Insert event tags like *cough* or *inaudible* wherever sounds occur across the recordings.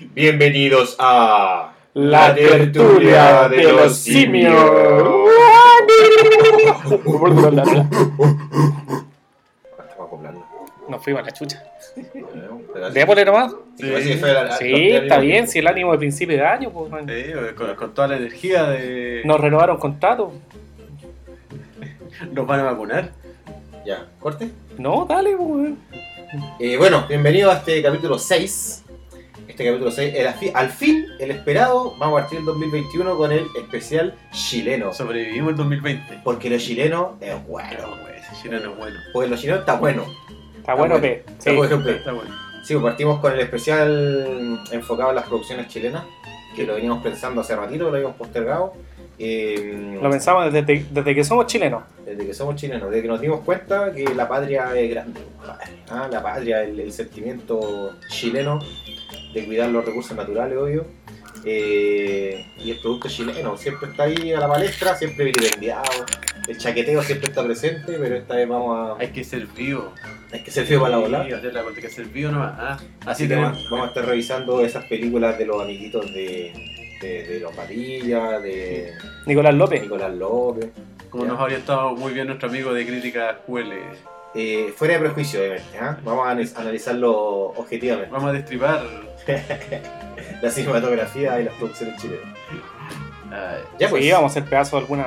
Bienvenidos a La tertulia de los simios. Estamos acoplando. Nos fuimos a la chucha. Démosle nomás. Sí, la- Sí, está bien, si el ánimo de principio de año, pues, man. Sí, con, con toda la energía de. Nos renovaron contrato. Nos van a vacunar. Ya, corte. No, dale, pues. Eh, bueno, bienvenido a este capítulo 6. Este capítulo 6, el afi- al fin, el esperado, vamos a partir el 2021 con el especial chileno. Sobrevivimos el 2020. Porque lo chileno es bueno. güey, ese chileno es bueno. Porque lo chileno está bueno. Está bueno. Está Sí. Está bueno. Sí, pues partimos con el especial enfocado en las producciones chilenas, que lo veníamos pensando hace ratito, lo habíamos postergado. Eh, Lo pensamos desde, desde que somos chilenos. desde que somos chilenos, desde que nos dimos cuenta que la patria es grande. Ah, la patria, el, el sentimiento chileno de cuidar los recursos naturales, obvio. Eh, y el producto chileno siempre está ahí a la palestra, siempre vilipendiado. El chaqueteo siempre está presente, pero esta vez vamos a. Hay que ser vivo. Hay que ser frío para la bola. Hay que ser vivo nomás. Ah, Así así que vamos, vamos a estar revisando esas películas de los amiguitos de, de, de los Padilla, de Nicolás López. Nicolás López. Como Ya. nos habría estado muy bien nuestro amigo de crítica QL. Eh, fuera de prejuicio, obviamente. ¿ah? Vamos a analizarlo objetivamente. Vamos a destripar. *laughs* La cinematografía y las producciones chilenas. ah, Ya pues. Sí, vamos a hacer pedazos de algunas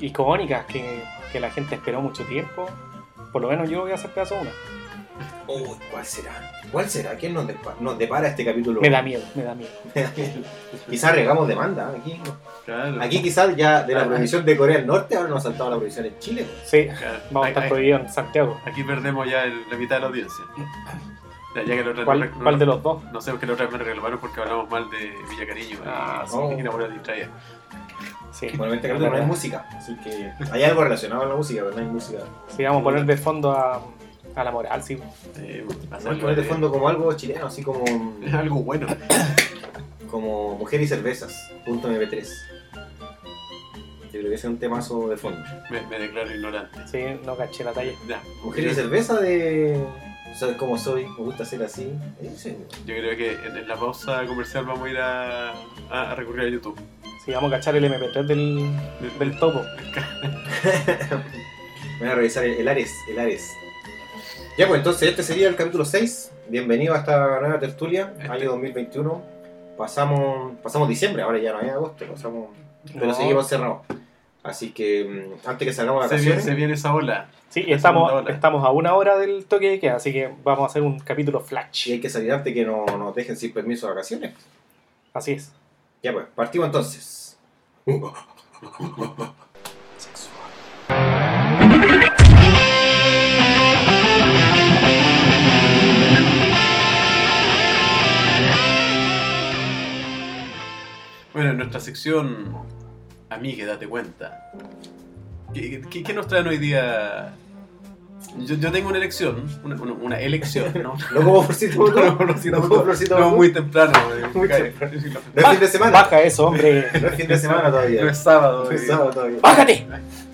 icónicas que, que la gente esperó mucho tiempo. Por lo menos yo voy a hacer pedazo de una. Uy, ¿cuál será? ¿Cuál será? ¿Quién nos, depa- nos depara este capítulo? Me da miedo, me da miedo. *laughs* quizás regamos demanda aquí. claro. Aquí quizás ya de la Ah, prohibición de Corea del Norte ahora nos ha saltado la prohibición en Chile. pues. Sí, Claro. vamos a estar prohibidos en Santiago. Aquí perdemos ya el- la mitad de la audiencia. *laughs* Ya, ya que la otra ¿Cuál, no- cuál de los dos? No sé, porque la otra vez me reclamaron porque hablamos mal de Villa Cariño. Ah, y, sí. y una buena distraída. Sí, Bueno, en este capítulo no hay música, así que *laughs* hay algo relacionado con la música, pero no hay música. Sí, vamos a poner de fondo a, a la moral, sí. Eh, Vamos a poner de fondo como algo chileno, así como, *laughs* Es algo bueno. *coughs* como Mujer y Cervezas, punto MP3. Yo creo que ese es un temazo de fondo. Me, me declaro ignorante. Sí, no caché la talla. Ya. Mujer y Cerveza de... ¿Sabes cómo soy? Me gusta ser así. Yo creo que en, en la pausa comercial vamos a ir a, a, a recurrir a YouTube. Sí, vamos a cachar el MP3 del, del topo. *laughs* Voy a revisar el, el Ares, el Ares. Ya pues entonces este sería el capítulo 6. Bienvenido a esta nueva tertulia, Este- año 2021. Pasamos, pasamos diciembre, ahora ya no es agosto, pasamos, pero seguimos cerrados. Así que mm, antes que salgamos de Se viene, vacaciones, se viene esa ola. Sí, y estamos, estamos a una hora del toque de queda, así que vamos a hacer un capítulo y flash. hay que salir antes que no nos dejen sin permiso de vacaciones. Así es. Ya pues, partimos entonces. Bueno, en nuestra sección Amigue, date cuenta. ¿Qué, qué, qué nos traen hoy día? Yo, yo tengo una elección, una, una, una elección, ¿no? *laughs* No como Florcito Botó, *laughs* No, Florcito no como Florcito No, muy temprano. eh, *laughs* Muy temprano. No es fin de semana. Baja eso, hombre. No es fin de semana todavía. No es sábado. No es eh. sábado todavía. ¡Bájate!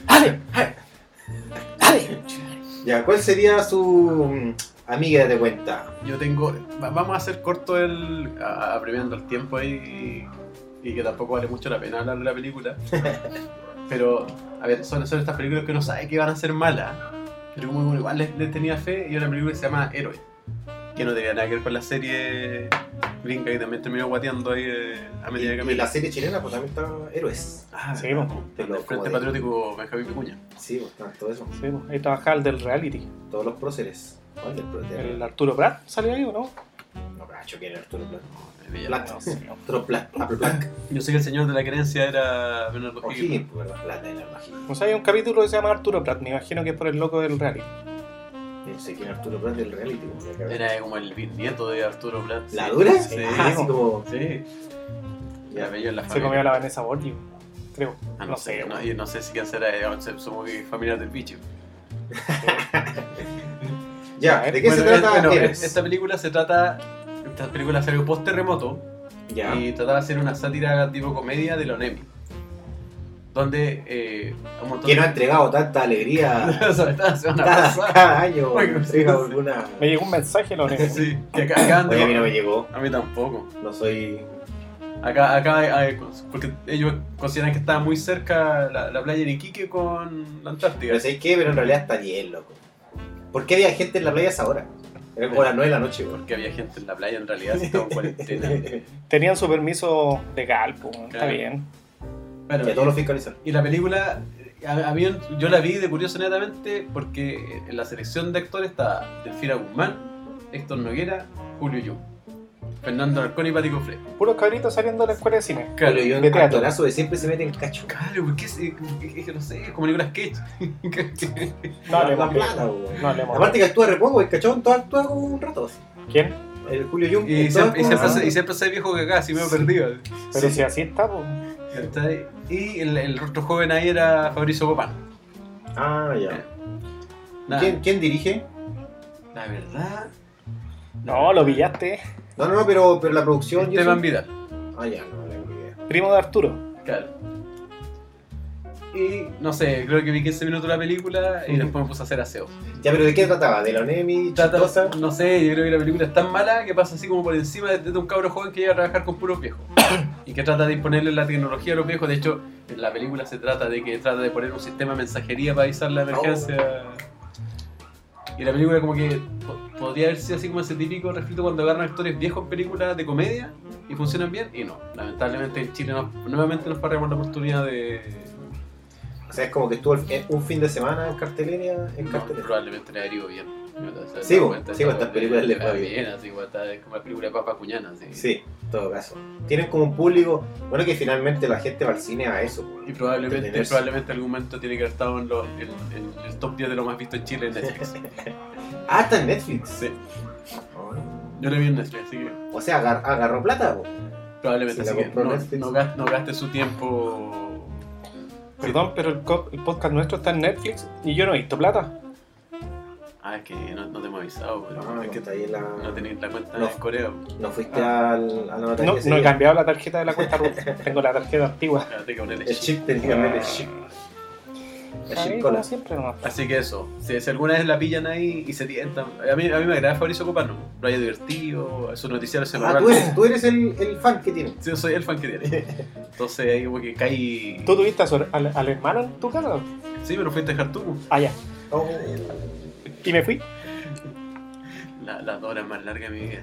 ¡Dale! ¡Dale! Ya, ¿cuál sería su mm, amiga de cuenta? Yo tengo. va- Vamos a hacer corto el. apremiando el tiempo ahí. Y, y que tampoco vale mucho la pena hablar de la película. Pero, a ver, son, son estas películas que uno sabe que van a ser malas. Pero como uno igual les, les tenía fe. Y una película que se llama Héroe. Que no tenía nada que ver con la serie gringa y también terminó guateando ahí eh, a medida que Y, la serie chilena, pues también está Héroes. Ah, ¿verdad? pues, de El lo- Frente de- Patriótico Benjamín Picuña. Sí, pues está todo eso. Sí, pues, ahí trabajaba el del reality. Todos los próceres. ¿Cuál del prócer? El Arturo Prat salió ahí, ¿o no? No, cacho, ¿quién era Arturo? Eh. No sé. Arturo Plat. Apple Plat. Yo sé que el señor de la querencia era Bernardo Higgins. O'Higgins, pues. O sea, hay un capítulo que se llama Arturo Prat. Me imagino que es por el loco del reality. No sé quién es Arturo Plat del reality. que- Era como el bisnieto de Arturo Plat. ¿La sí. dura? Sí. Ah, así como... Sí. Ya. Veía en la Se comió a la Vanessa Borghi, creo. Ah, no sé, No, y no sé si quién será. eh, Somos muy familiares del bicho. *laughs* Ya, ¿de qué se Bueno, trata es- bueno, Héroes? esta película se trata. Esta película salió post terremoto Ya. y trataba de hacer una sátira tipo comedia de la ONEMI. donde eh, un montón Que no ha entregado tanta alegría *laughs* cada, cada año. Oye, entrega sí, sí. alguna. Me llegó un mensaje, lo negro. Sí, que acá, de- Oye, a mí no me llegó. A mí tampoco. No soy. Acá, acá hay- hay- porque ellos consideran que está muy cerca la, la playa de Iquique con la Antártida. Pero ¿sabes qué? Pero en realidad está bien, loco. ¿Por qué había gente en la playa a esa hora? Era como las 9 de la noche. Porque había gente en la playa en realidad, si estaba en cuarentena. *laughs* Tenían su permiso legal, pues, está Claro. bien. Bueno, Que todos lo fiscalizan. y la película, a, a mí, yo la vi de curioso netamente porque en la selección de actores está Delfina Guzmán, Héctor Noguera, Julio Yu, Fernando Arcón y Pati Cofré. Puros cabritos saliendo de la escuela de cine. Claro, yo en teatro. actorazo de siempre se mete en cacho. Claro, porque es, es- es que no sé, es como Nicolas Cage. *laughs* No la hablemos de plata. No hablemos. Aparte que actúa re poco, el cachón todo actúa como un rato así. ¿Quién? El Julio Jung. y, siempre, se- y siempre se viejo que acá, así me he Sí. perdido. Pero Sí. si así está, pues. Y el, el rostro joven ahí era Fabricio Copán. Ah, ya. ¿Quién, quién dirige? La verdad. No, lo pillaste. No, no, no, pero, pero la producción. Esteban Vidal. Ah, ya, no, no tengo idea. Primo de Arturo. Claro. Y no sé, creo que vi 15 minutos de la película y después me puse a hacer aseo. Ya, pero ¿de qué trataba? ¿De la Onemi? Trata- chistosa? no sé, yo creo que la película es tan mala que pasa así como por encima de, de un cabro joven que llega a trabajar con puros viejos. *coughs* y que trata de imponerle la tecnología a los viejos. De hecho, en la película se trata de que trata de poner un sistema de mensajería para avisar la emergencia. Y la película como que po- podría haber sido así como ese típico refrito cuando agarran actores viejos en películas de comedia y funcionan bien. Y no, lamentablemente en Chile nuevamente nos paramos la oportunidad de... O sea, es como que estuvo eh, un fin de semana en cartelera. En No, cartelera. probablemente le haría bien. Sí, sí, estas películas le les va va bien. así, bo, está- es como la película de Papa Cuñana, así. Sí, en todo caso. Tienen como un público. Bueno, que finalmente la gente va al cine a eso. Y probablemente, probablemente algún momento tiene que haber estado en, los- en- en el top 10 de lo más visto en Chile en *laughs* Netflix. Ah, está en Netflix. Sí, Oh. yo lo vi en Netflix, así que O sea, agar- agarró plata. po. probablemente Si así que no, no gaste, no gaste su tiempo. Perdón, pero el, co- el podcast nuestro está en Netflix y yo no he visto plata. Ah, es que no, no te hemos avisado, pero No, es no que está ahí en la. no tenéis la cuenta No. de Corea. No fuiste al, a la notaría. No, no he cambiado la tarjeta de la cuenta root. *laughs* Tengo la tarjeta antigua. El chip. tenía que el chip. El Ahí, chip como siempre, no. Así que eso, si, si alguna vez la pillan ahí y se tientan. A mí, a mí me agrada Fabricio Copano, lo haya divertido, su noticiario se Ah, tú eres, tú eres el, el fan que tiene. Sí, yo soy el fan que tiene. Entonces ahí como que caí. ¿Tú tuviste a su- al, al hermano en tu casa? Sí, pero fuiste a dejar tú. Ah, ya. Oh. Y me fui. La- las dos horas más largas de mi vida.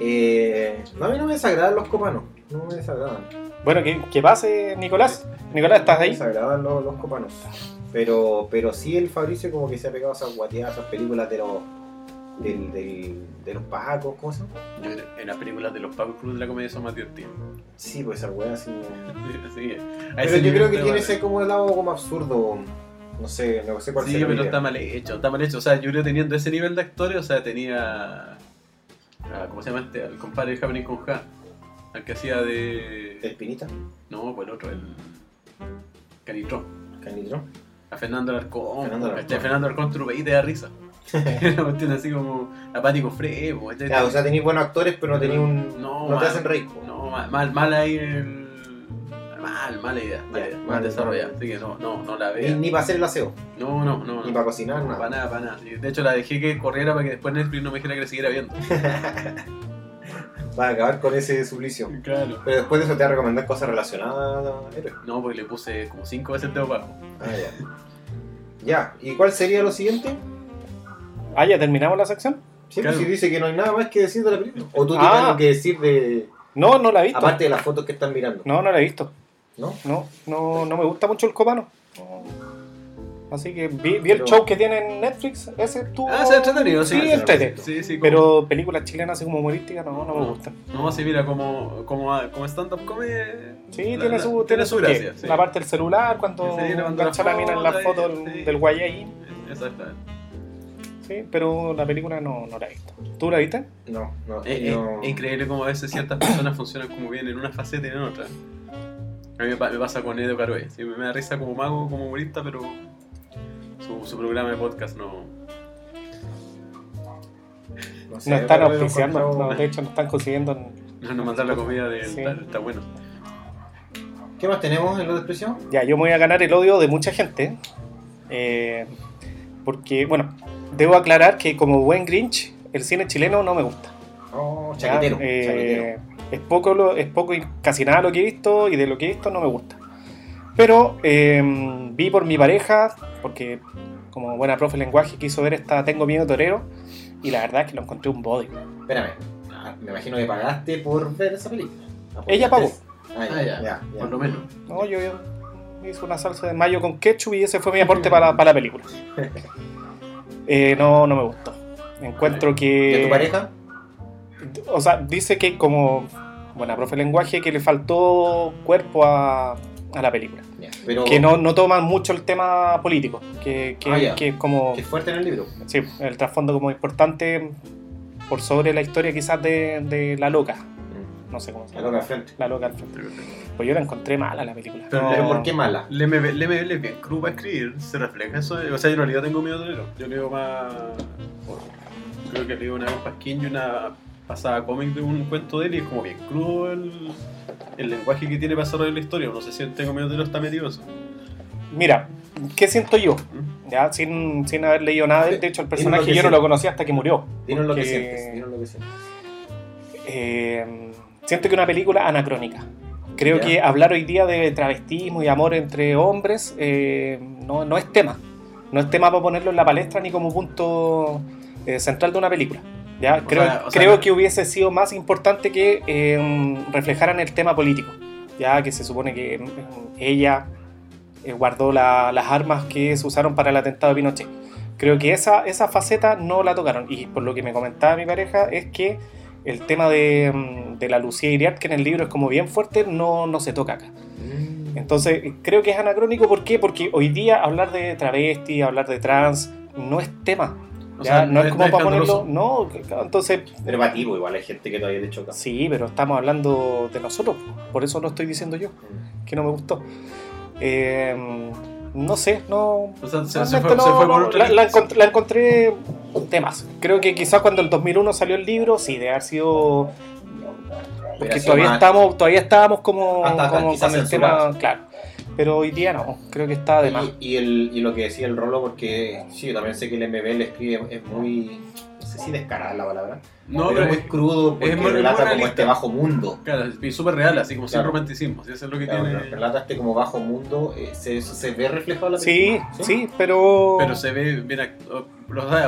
Eh, no, a mí no me desagradan los copanos. No me desagradan. Bueno, que, que pase, Nicolás. Nicolás, ¿estás No me ahí? desagradan los, los copanos. Pero, pero sí el Fabricio como que se ha pegado a esas guateadas, esas películas de los del, del, de los pacos, ¿cómo se llama? En las películas de los Pacos Cruz de la comedia son más divertidas. Sí, pues esa weá así. Sí, *laughs* Pero yo creo que tiene ese como el lado como absurdo. No sé, no sé cuál Sí, pero idea. está mal hecho, está mal hecho. O sea, yo creo teniendo ese nivel de actores, o sea, tenía. ¿Cómo se llama este? Al compadre de Happening con Ja. Al que hacía de. Espinita, No, pues el otro, el. Canitrón. Canitro. A Fernando Alarcón. Fernando. Alarcón. Fernando Alarcón tú lo veis y te da risa. *laughs* *laughs* Una cuestión así como apático frevo. Claro, o sea, tenéis buenos actores, pero no tenéis un. No, No, te mal. hacen reír. po. No, mal, mal, mal ahí el. Mal, mala idea. Mala idea, mal mal desarrollada. Así que no, no, no la Ni, vea. ni para hacer el aseo, No, no, no. ni no. para cocinar, Para nada. nada, para nada. De hecho, la dejé que corriera para que después Netflix no me dijera que la siguiera viendo. *laughs* Para acabar con ese suplicio. Claro. Pero después de eso te va a recomendar cosas relacionadas a héroes. No, porque le puse como 5 veces el dedo bajo. Ah, ya. Ya, ¿y cuál sería lo siguiente? Ah, ya terminamos la sección. Siempre Claro. si dice que no hay nada más que decir de la película. O tú tienes Ah. algo que decir de. No, no la he visto. Aparte de las fotos que están mirando. No, no la he visto. ¿No? No, no, no me gusta mucho el copano. Así que vi, vi el Pero- show que tiene en Netflix. Ese estuvo. Ah, se entretenido, sí. Sí, entrete. Sí, sí. como- Pero películas chilenas así como humorísticas no, no me No. gustan. No, sí, mira, como, como, como stand-up comedy. Sí, la- tiene la- su, tiene su gracia. sí. La parte del celular, cuando engancha la la mina en la foto del, sí. del guayay. Exactamente. Sí, pero la película no, no la he visto. ¿Tú la viste? No, no. Es- no. es increíble cómo a veces ciertas personas funcionan como bien en una faceta y en otra. A mí me, pa- me pasa con Edo Caroe. Sí, me, me da risa como mago, como humorista, pero su, su programa de podcast no. No, sé, No están auspiciando, no, de hecho no están consiguiendo. No nos mandar la comida de Sí. está, está bueno. ¿Qué más tenemos en la descripción? Ya, yo me voy a ganar el odio de mucha gente. eh, porque, bueno, debo aclarar que como buen Grinch, el cine chileno no me gusta. Oh, ¿ya? chaquetero. Eh, chaquetero. Es poco, lo, es poco y casi nada lo que he visto y de lo que he visto no me gusta. Pero eh, vi por mi pareja, porque como buena profe de lenguaje quiso ver esta Tengo miedo torero y la verdad es que lo encontré un body. Espérame. Ah, me imagino que pagaste por ver esa película. Ella pagó. Ah, ya, Ah, ya. ya, ya. Por lo menos. No, yo, yo hice una salsa de mayo con ketchup y ese fue mi aporte para, la- para la película. *laughs* Eh, no, no me gustó. Encuentro que... ¿Y a tu pareja? O sea, dice que como buena profe de lenguaje que le faltó cuerpo a, a la película. Pero Que no, no toman mucho el tema político, que, que, Ah, que es como... que es fuerte en el libro. Sí, el trasfondo como importante por sobre la historia quizás de, de la loca. No sé cómo se La llama. loca al frente. La loca al frente. Pues yo la encontré mala la película. Pero No- ¿Pero por qué mala? Le me, le me le bien crudo para escribir, se refleja eso. O sea, yo en realidad tengo miedo de leerlo. Yo leo más. Creo que leo una vez Pasquín y una pasada cómic de un cuento de él y es como bien crudo el, el lenguaje que tiene para desarrollar la historia. No sé si en tengo miedo está metido eso. Mira, ¿qué siento yo? ¿Mm? Ya, sin, sin haber leído nada de hecho, el personaje yo no lo conocía hasta que murió. Dinos lo que sientes. Dinos lo que sientes. Eh, siento que una película anacrónica. Creo Ya. que hablar hoy día de travestismo y amor entre hombres eh, no, no es tema. No es tema para ponerlo en la palestra ni como punto eh, central de una película. ¿Ya? O Creo, sea- o sea, creo que hubiese sido más importante que eh, reflejaran el tema político. Ya que se supone que eh, ella eh, guardó la- las armas que se usaron para el atentado de Pinochet. Creo que esa, esa faceta no la tocaron. Y por lo que me comentaba mi pareja es que el tema de, mm, de la Lucía Iriart, que en el libro es como bien fuerte, no, no se toca acá. Mm. Entonces, creo que es anacrónico. ¿Por qué? Porque hoy día hablar de travesti, hablar de trans, no es tema. O ¿ya? sea, no, es como para ponerlo. No, entonces, pues, igual hay gente que todavía le choca. sí, pero estamos hablando de nosotros. Por eso lo estoy diciendo yo, Mm. que no me gustó. Eh, no sé, no. O sea, se, se realmente fue, no, se fue por no, otra la, la línea. encont- la encontré temas. Creo que quizás cuando el 2001 salió el libro, sí, de haber sido porque todavía estamos, todavía estábamos como, Hasta- hasta como quizás con el tema, claro. Pero hoy día no, creo que está de más. Y, y el, y lo que decía el Rolo, porque sí, yo también sé que el MB le escribe, es muy, no sé si descarada la palabra, No, pero pero es muy crudo porque es muy- relata muy como este bajo mundo. claro, es súper real, así como sin Claro. romanticismo. ¿sí? Eso es lo que Claro, tiene. relata este como bajo mundo, eh, se, se ve reflejado en la Sí, película. sí, pero... Pero se ve bien.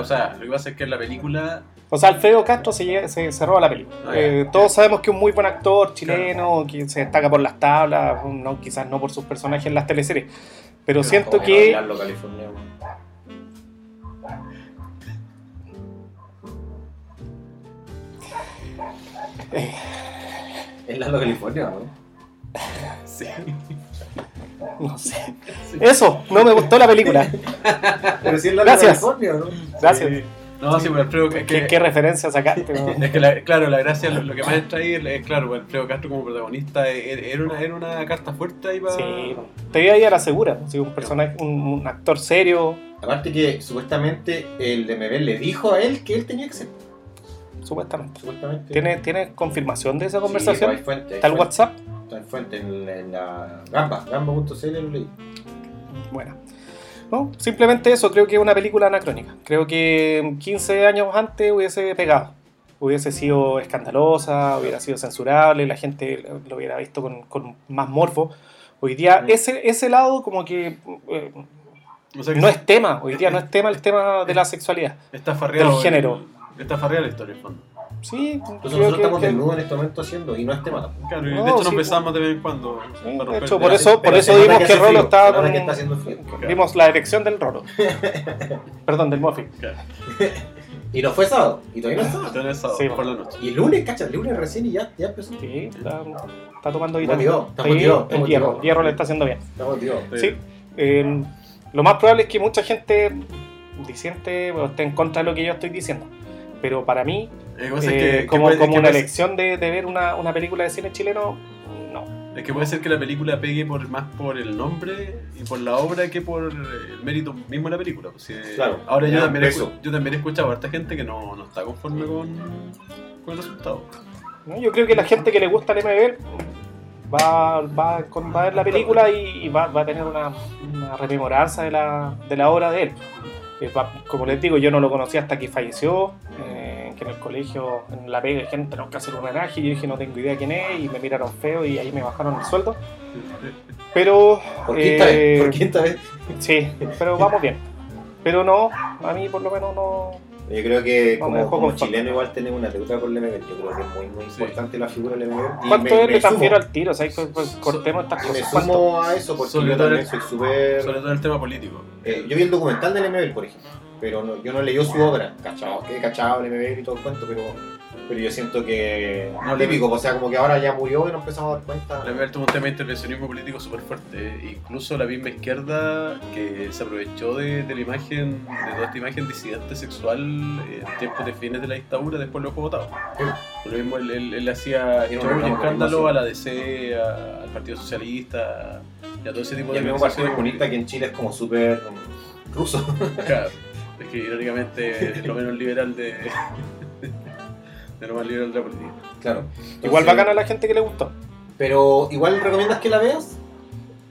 O sea, lo que pasa es que en la película. O sea, Alfredo Castro se, se, se roba la película. Ah. Eh, todos sabemos que es un muy buen actor chileno, que se destaca por las tablas, no, quizás no por sus personajes en las teleseries. Pero siento que... bailarlo californiano. *laughs* Es Lalo California, ¿no? Sí. No sé. Eso, no me gustó la película. *laughs* Pero sí es Lalo Gracias. California, ¿no? Gracias. Sí. No, sí, pero Alfredo, que, ¿Qué, referencia sacaste? *laughs* no? es que la- claro, la gracia, lo, lo que más entra ahí es, claro, Alfredo Castro como protagonista eh, era una, era una carta fuerte ahí para. Sí, te iba ahí a la segura. así, un personaje, un, un actor serio, Aparte que supuestamente el MB le dijo a él que él tenía que ser. supuestamente. Supuestamente. ¿Tienes ¿tiene confirmación de esa Sí, conversación? pues hay fuente, hay ¿Está el fuente. WhatsApp? Está en fuente en la, en la Gamba, gamba.cl lo leí. Bueno. No, simplemente eso, creo que es una película anacrónica. Creo que 15 años antes hubiese pegado. Hubiese sido escandalosa, hubiera sido censurable, la gente lo hubiera visto con, con más morbo. Hoy día, Mm. ese, ese lado como que eh, O sea que no es tema, hoy día no es tema el tema de la sexualidad. está farreado. del género. el- está farreada la historia, en fondo. Sí, Entonces creo nosotros que- estamos que- desnudos en este momento haciendo y no es tema tampoco. Claro, y No, de hecho sí, nos besamos de vez en cuando. Sí, de hecho, el por eso, por eso vimos que que hace Rolo frío, estaba se nota con... que está haciendo frío. Vimos la erección del Rolo. *laughs* Perdón, del Mofi. Claro. Y no fue sábado, y todavía no es sábado. Sí, por la noche. Y el lunes, cacha, el lunes recién y ya, ya empezó. Sí, está, está tomando Motivado, vitamina. está Sí, motivado, está el hierro, motivado. el hierro le está haciendo bien. Estamos, tío. Sí. Eh, lo más probable es que mucha gente disiente o esté en contra de lo que yo estoy diciendo. Pero para mí, que eh, que- como, puede- como que una puede- elección de, de ver una, una película de cine chileno, no. Es que puede ser que la película pegue por, más por el nombre y por la obra que por el mérito mismo de la película. pues, sí. Claro. Ahora yo también, eso. escu- yo también he escuchado a harta gente que no, no está conforme con, con el resultado. ¿no? Yo creo que la gente que le gusta el MBL va, va, va a ver la película y, y va, va a tener una, una rememoranza de la, de la obra de él. Eh, como les digo, yo no lo conocí hasta que falleció, eh, que en el colegio, en la pega, dijeron, tenemos que hacer un homenaje, y yo dije, no tengo idea quién es, y me miraron feo y ahí me bajaron el sueldo. Pero, ¿Por quinta eh, vez? ¿Por quinta vez? sí, pero vamos bien. Pero no, a mí por lo menos no, Yo creo que me como, como chileno igual tenemos una deuda con Lemebel. Yo creo que es muy, muy Sí. importante la figura de Lemebel. Y ¿Cuánto me- es? me Le transfiero sumo. al tiro, ¿sabes? Pues, pues, cortemos estas me cosas. ¿Cuánto? sumo a eso porque Sobre yo todo también el- soy súper... Sobre todo el tema político. Eh, yo vi el documental de Lemebel, por ejemplo, pero no- yo no leí su obra. Cachado, que cachado Lemebel y todo el cuento, pero, pero yo siento que... No, típico, o sea, como que ahora ya murió y nos empezamos a dar cuenta. Lemebel tuvo un tema de intervencionismo político súper fuerte. Incluso la misma izquierda que se aprovechó de, de la imagen, de toda esta imagen disidente sexual en tiempos de fines de la dictadura, después lo fue votado. Por lo mismo, él, él- él hacía y reclamo escándalo a la DC, a- al Partido Socialista y a todo ese tipo Y de el mismo Partido. Comunista que en Chile es como súper ruso. Claro, es que irónicamente es lo menos liberal de, de lo más liberal de la política. Claro. Igual bacana a la gente que le gustó. Pero igual recomiendas que la veas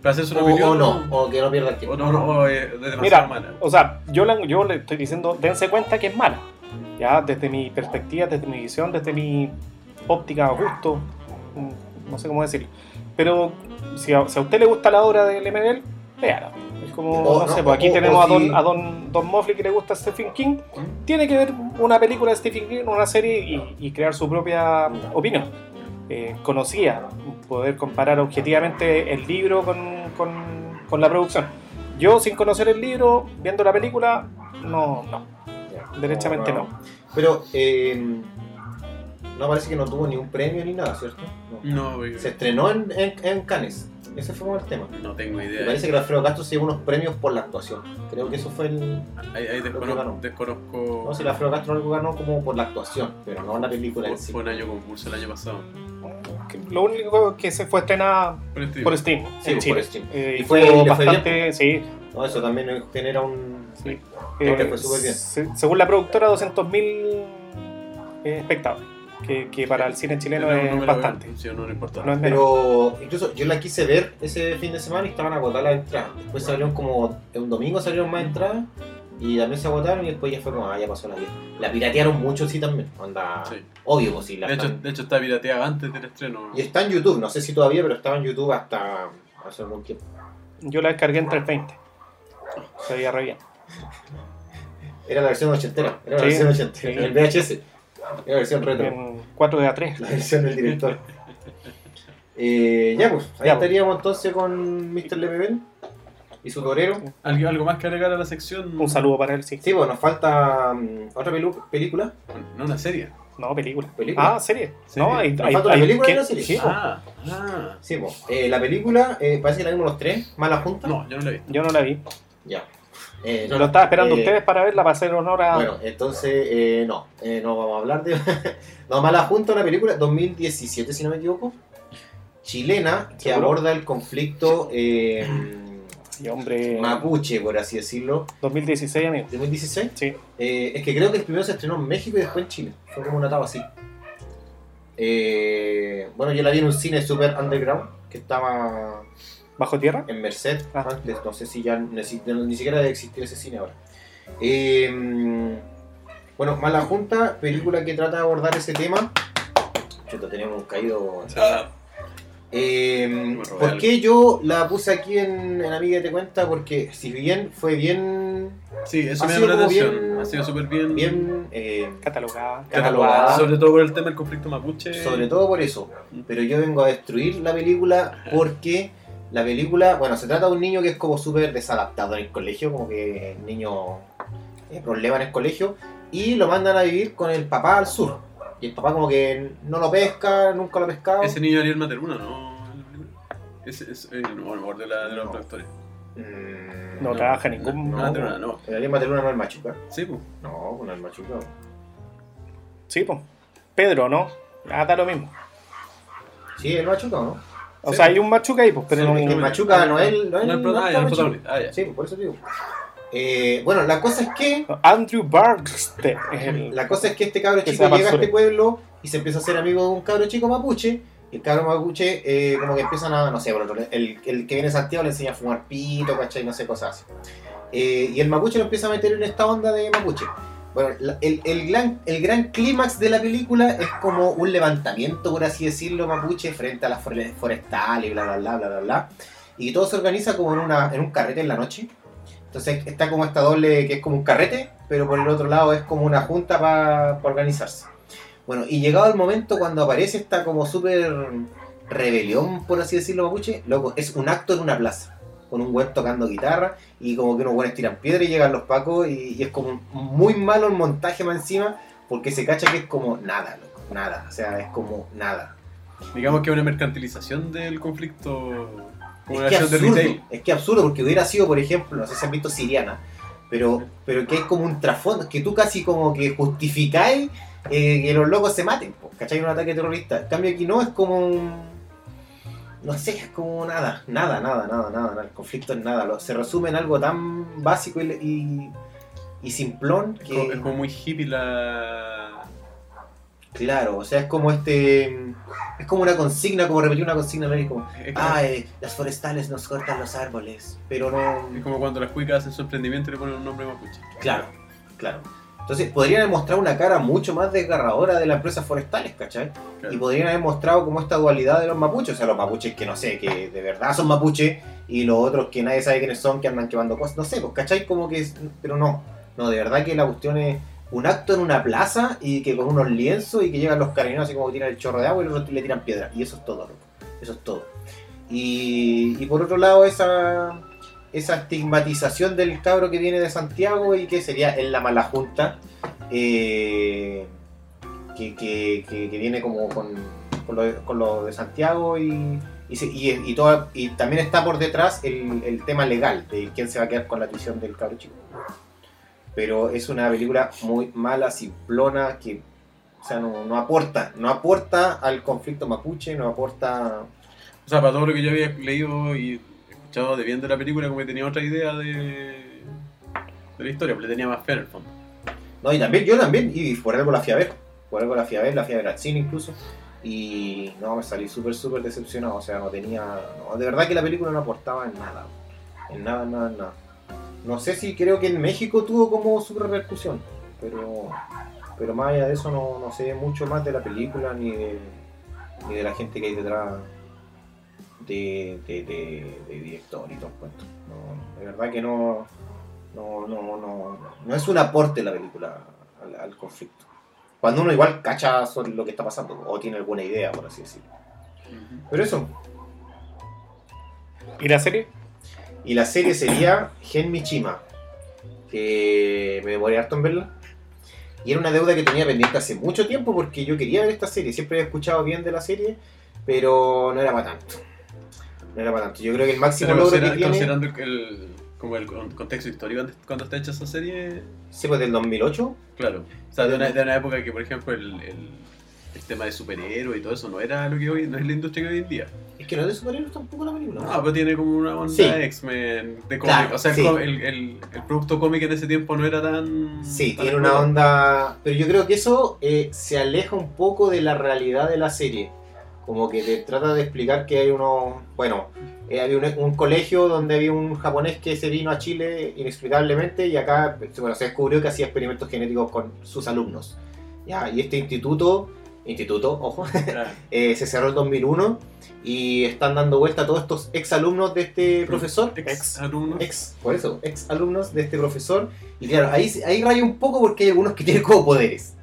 Para o, opinión. o no, o que no pierda el O tiempo. no, no, o es demasiado Mira, mala. o sea, yo, la- yo le estoy diciendo, dense cuenta que es mala. Ya, desde mi perspectiva, desde mi visión, desde mi óptica o gusto, mm, no sé cómo decirlo. Pero si a, si a usted le gusta la obra de Lemebel, véala. Como, O no, no, sé, pues aquí o- tenemos o a, Don, a Don, Don Moffley que le gusta Stephen King. Tiene que ver una película de Stephen King, una serie y, y crear su propia opinión. Eh, conocía, poder comparar objetivamente el libro con, con, con la producción. Yo, sin conocer el libro, viendo la película, no, no. Derechamente no. Pero eh, no parece que no tuvo ni un premio ni nada, ¿cierto? No. No, Se estrenó en, en, en Cannes. Ese fue como el tema. no tengo Me idea. parece que Alfredo Castro se llevó unos premios por la actuación. Creo que eso fue el. Ahí, desconozco, ganó. desconozco- No sé, el Alfredo Castro algo ganó como por la actuación, pero no la película en sí. fue un año concurso el año pasado. Lo único que se fue estrenada Por este por Steam Sí, en por. Steam. Eh, Y fue- bastante, sí. No, eso también genera un. sí. Creo que Eh, fue súper bien. se- según la productora, 200.000 eh, espectadores. Que, que para el cine chileno No, no es bastante. veo, sí, no, no es. Pero incluso yo la quise ver ese fin de semana y estaban agotadas las entradas. Después salieron como. Un domingo salieron más entradas y también se agotaron y después ya fue como, ah, ya pasó la vida. La piratearon mucho, sí, también. Onda. Sí. Obvio, pues sí. La De hecho, de hecho está pirateada antes del estreno. Y está en YouTube, no sé si todavía, pero estaba en YouTube hasta hace algún tiempo. Yo la descargué en 320. Se veía re bien. Era la versión ochentera, era la Sí, versión ochentera. sí. En el VHS, la versión retro, En 4 de A3. *laughs* la versión del director. Eh, ya pues, ahí Ya, pues. estaríamos entonces con Mr. Lemebel y su torero. ¿Algo, ¿Algo más que agregar a la sección? Un saludo para él, sí. Sí, pues nos falta mm, otra pelu- película. No, una serie. No, película. ¿Película? Ah, serie. Serie. No, hay, Nos hay- falta una película y una serie. Sí, po. Ah, ah. Sí, pues. eh, la película, eh, parece que la vimos los tres, Mala Junta. No, yo no la vi. Yo no la vi. Ya. Eh, Lo estaba esperando eh, ustedes para verla, para hacer honor a. Bueno, entonces, eh, no, no vamos a hablar de. *laughs* no, Mala Junta, una película 2017, si no me equivoco, chilena, que ¿Seguro? aborda el conflicto Sí, hombre. mapuche, por así decirlo. 2016, amigo. 2016. Sí. Es que creo que el primero se estrenó en México y después en Chile. Fue como una etapa así. Eh, bueno, yo la vi en un cine super underground que estaba ¿Bajo tierra? en Merced. Ah. Antes, no sé si ya ni, si- ni siquiera debe existir ese cine ahora. Eh, bueno, Mala Junta, película que trata de abordar ese tema. Chuta, tenemos un caído. Eh, Me robé ¿Por qué yo la puse aquí en, en Amiga Te Cuenta? Porque si bien fue bien, sí, eso Ha me sido llamó la atención. bien- ha sido súper bien. bien eh, Catalogada. Catalogada. Sobre todo por el tema del conflicto mapuche. sobre todo por eso. Pero yo vengo a destruir la película porque la película, bueno, se trata de un niño que es como súper desadaptado en el colegio, como que el niño tiene problemas en el colegio, y lo mandan a vivir con el papá al sur. Y el papá como que no lo pesca, nunca lo ha pescado. Ese niño Ariel Materuna, ¿no? Ese es el no, no, de, la, de los No. actores. Mm, No trabaja ningún. No, Materuna, no. El Ariel Materuna no es el machuca. Sí, pues. No, no es el machuca. Sí, pues. Pedro, ¿no? Ah, da lo mismo. Sí, el machuca, ¿no? O Sí. sea, hay un machuca ahí, pues, pero Sí, no. Es que el machuca no es el, no es No el, no ah, el protagonista. Ah, ya. Sí, por eso te digo. Eh, bueno, la cosa es que Andrew Barkstead. La cosa es que este cabro chico llega a este pueblo y se empieza a hacer amigo de un cabro chico mapuche y el cabro mapuche, eh, como que empiezan a, no sé, por otro, el, el que viene de Santiago le enseña a fumar pito, ¿cachai? No sé, cosas así. Eh, y el mapuche lo empieza a meter en esta onda de mapuche. Bueno, el, el gran, el gran clímax de la película es como un levantamiento, por así decirlo, mapuche frente a las fore- forestales y bla, bla, bla, bla, bla, bla. Y todo se organiza como en, una, en un carrete en la noche. Entonces está como esta doble que es como un carrete, pero por el otro lado es como una junta para organizarse. Bueno, y llegado el momento cuando aparece esta como súper rebelión, por así decirlo, mapuche, loco, es un acto en una plaza, con un güey tocando guitarra y como que unos güeyes tiran piedra y llegan los pacos y, y es como muy malo el montaje más encima porque se cacha que es como nada, loco, nada, o sea, es como nada. Digamos que una mercantilización del conflicto como Es que de absurdo, es que absurdo porque hubiera sido, por ejemplo, no sé si han visto Siriana, pero, pero que es como un trasfondo, que tú casi como que justificáis eh, que los locos se maten, po, ¿cachai? Un ataque terrorista. En cambio aquí no, es como un... No sé, es como nada, nada, nada, nada, nada, el conflicto es nada. Lo- se resume en algo tan básico y, y, y simplón Es que... como, es como muy hippie la. Claro, o sea, es como este... Es como una consigna, como repetir una consigna, ¿no? Como, ah, eh, las forestales nos cortan los árboles, pero no... es como cuando las cuicas hacen su emprendimiento y le ponen un nombre mapuche. Claro, claro. Entonces podrían haber mostrado una cara mucho más desgarradora de las empresas forestales, ¿cachai? Claro. Y podrían haber mostrado como esta dualidad de los mapuches, o sea, los mapuches que no sé, que de verdad son mapuches, y los otros que nadie sabe quiénes son, que andan quemando cosas, no sé, pues, ¿cachai? Como que, es- pero no, no, de verdad que la cuestión es un acto en una plaza y que con unos lienzos y que llegan los carabineros así como que tiran el chorro de agua y los otros le tiran piedra, y eso es todo, loco, eso es todo. Y, y por otro lado, esa, esa estigmatización del cabro que viene de Santiago y que sería en la mala junta, eh, que, que- que- viene como con, con, lo de, Santiago y, y, y- y toda- y también está por detrás el, el tema legal de quién se va a quedar con la tuición del cabro chico. Pero es una película muy mala, simplona, que o sea, no, no aporta, no aporta al conflicto mapuche, no aporta O sea, para todo lo que yo había leído y escuchado de la película, como que tenía otra idea de, de la historia, pues le tenía más fe en el fondo. No, y también, yo también, y por algo la fui a ver. Por algo la fui a ver, la fui a ver al cine incluso. Y no, me salí súper, súper decepcionado. O sea, no tenía. De verdad que la película no aportaba en nada. En nada, en nada, en nada. No sé si creo que en México tuvo como su repercusión. Pero. Pero más allá de eso no, no sé mucho más de la película ni de, ni de la gente que hay detrás de, de, de- de director y todo cuento. No, de verdad que no, no, no, no, no es un aporte la película al, al conflicto. Cuando uno igual cacha sobre lo que está pasando o tiene alguna idea, por así decirlo. Pero eso. ¿Y la serie? Y la serie sería Gen Michima, que me demoré harto en verla. Y era una deuda que tenía pendiente hace mucho tiempo porque yo quería ver esta serie. Siempre he escuchado bien de la serie, pero no era para tanto. No era para tanto. Yo creo que el máximo logro que tiene... considerando el, como el con- contexto histórico cuando está hecha esa serie, Sí, pues del 2008. claro. O sea, de una, de una época que, por ejemplo, el, el, el tema de superhéroes y todo eso no era lo que hoy, no es la industria que hoy en día. Es que no es de superhéroes tampoco la película. No, pero tiene como una onda Sí. X-Men de cómic. Claro, o sea, el sí. el, el- el producto cómic en ese tiempo no era tan. Sí, tan tiene una onda. Pero yo creo que eso eh, se aleja un poco de la realidad de la serie. Como que te trata de explicar que hay unos. Bueno, eh, había un, un colegio donde había un japonés que se vino a Chile inexplicablemente y acá bueno, se descubrió que hacía experimentos genéticos con sus alumnos. ¿ya? Y este instituto, instituto, ojo, Claro. *laughs* eh, se cerró en 2001 y están dando vuelta a todos estos ex alumnos de este profesor. Ex alumnos. Ex, por eso, ex alumnos de este profesor. Y claro, ahí, ahí raya un poco porque hay algunos que tienen como poderes.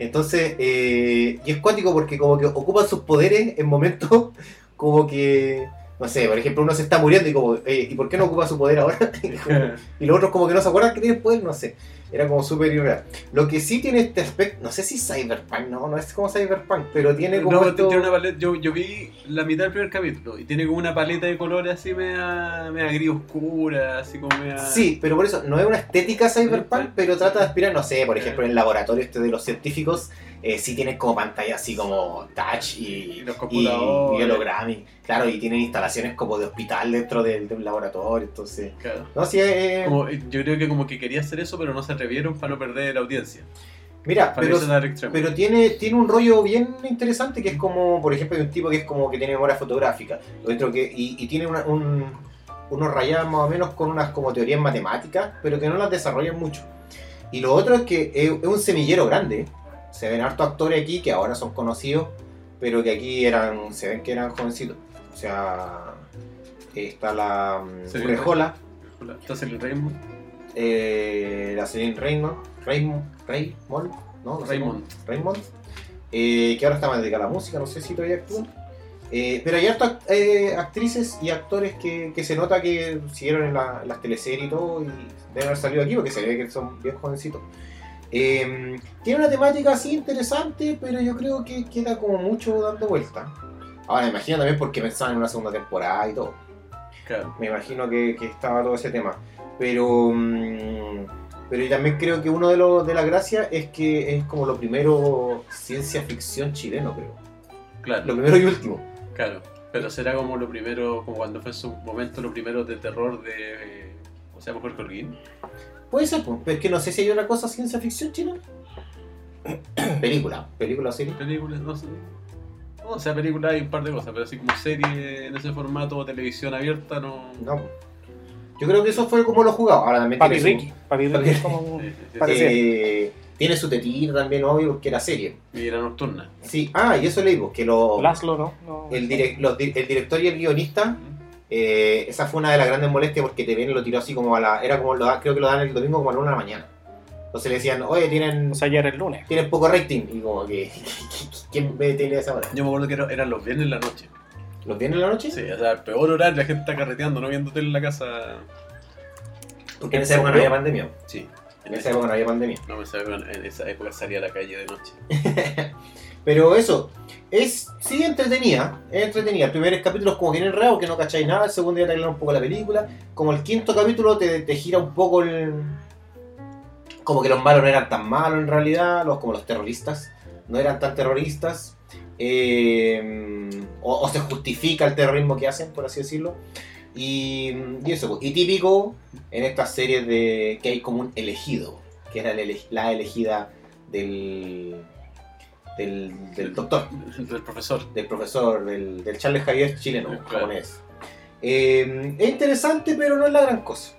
Entonces, eh, y es cuático porque como que ocupan sus poderes en momentos *laughs* como que, no sé, por ejemplo, uno se está muriendo y como, ¿y por qué no ocupa su poder ahora? *laughs* y los otros como que no se acuerdan que tienen poder, no sé. Era como súper irreal. Lo que sí tiene este aspecto, no sé si Cyberpunk, no, no es como Cyberpunk, pero tiene como No, esto- tiene una paleta, yo, yo vi la mitad del primer capítulo y tiene como una paleta de colores así media, media gris oscura, así como media... Sí, pero por eso no es una estética cyberpunk, pero trata de aspirar, no sé, por ejemplo, en el laboratorio este de los científicos, eh, sí tienen como pantalla así como touch y, Y los y, computadores. y holograma, y- claro, y tienen instalaciones como de hospital dentro del, del laboratorio, entonces, Claro. no, sí, eh, Como- yo creo que como que quería hacer eso, pero no se atrevieron para no perder la audiencia. Mira, pero, pero tiene, tiene un rollo bien interesante que es como, por ejemplo, hay un tipo que es como que tiene memoria fotográfica, otro que, y, y tiene una- un- unos rayados más o menos con unas como teorías matemáticas, pero que no las desarrollan mucho. Y lo otro es que es, es un semillero grande. Se ven hartos actores aquí que ahora son conocidos, pero que aquí eran, se ven que eran jovencitos. O sea, está la mm, ¿Estás en el Rainbow? eh, la Celine Raymond, Raymond, Raymond, ¿no? no Raymond. Raymond, eh, que ahora está más dedicada a la música, no sé si todavía actúa. Eh, pero hay hartas eh, actrices y actores que, que se nota que siguieron en, la- en las teleseries y todo y deben haber salido aquí porque se ve que son bien jovencitos. Eh, tiene una temática así interesante, pero yo creo que queda como mucho dando vuelta. Ahora me imagino también porque pensaban en una segunda temporada y todo. Claro. Me imagino que, que estaba todo ese tema. Pero, mm, pero yo también creo que uno de, los de las gracias es que es como lo primero ciencia ficción chileno, creo. Claro. Lo primero y último. Claro, pero será como lo primero, como cuando fue en su momento lo primero de terror de. eh, O sea, mejor Colguín. Puede ser, pues, pero es que no sé si hay otra cosa ciencia ficción chilena. *coughs* película, película, serie. Películas, no sé. O sea, películas hay un par de cosas, pero así como serie en ese formato, televisión abierta, no. No. Yo creo que eso fue como lo jugado. Ahora también Papi tiene su- Ricky. Papi Ricky es como un- Sí, sí, sí. Parecía. eh, tiene su tetita también, obvio, porque era serie. Y era nocturna. Sí, ah, y eso leímos, que lo, Laszlo, ¿no? No. el, direc- los di- el director y el guionista Eh, esa fue una de las grandes molestias porque TVN lo tiró así como a la. Era como lo da- creo que lo dan el domingo como a la una de la mañana. Entonces le decían, oye, tienen, O sea, ya era el lunes. tienen poco rating. Y como que. ¿Quién ve tele a esa hora? Yo me acuerdo que era- eran los viernes en la noche. ¿Los viernes en la noche? Sí, o sea, el peor horario, la gente está carreteando, no viendo tele en la casa. Porque en esa época no había pandemia. Sí. En esa época no había pandemia. No me sabía, en esa época salía a la calle de noche. *laughs* Pero eso, es sí entretenida, es entretenida. El primer capítulo es como bien enredado, que no cacháis nada, el segundo ya te aclara un poco la película. Como el quinto capítulo te, te gira un poco el. Como que los malos no eran tan malos en realidad, los, como los terroristas, no eran tan terroristas. eh, o, o se justifica el terrorismo que hacen, por así decirlo. Y, y eso, y típico en estas series de que hay como un elegido, que era el la elegida del, del, del doctor, Del profesor. del profesor, del, del Charles Javier chileno, Claro. japonés. Eh, es interesante, pero no es la gran cosa.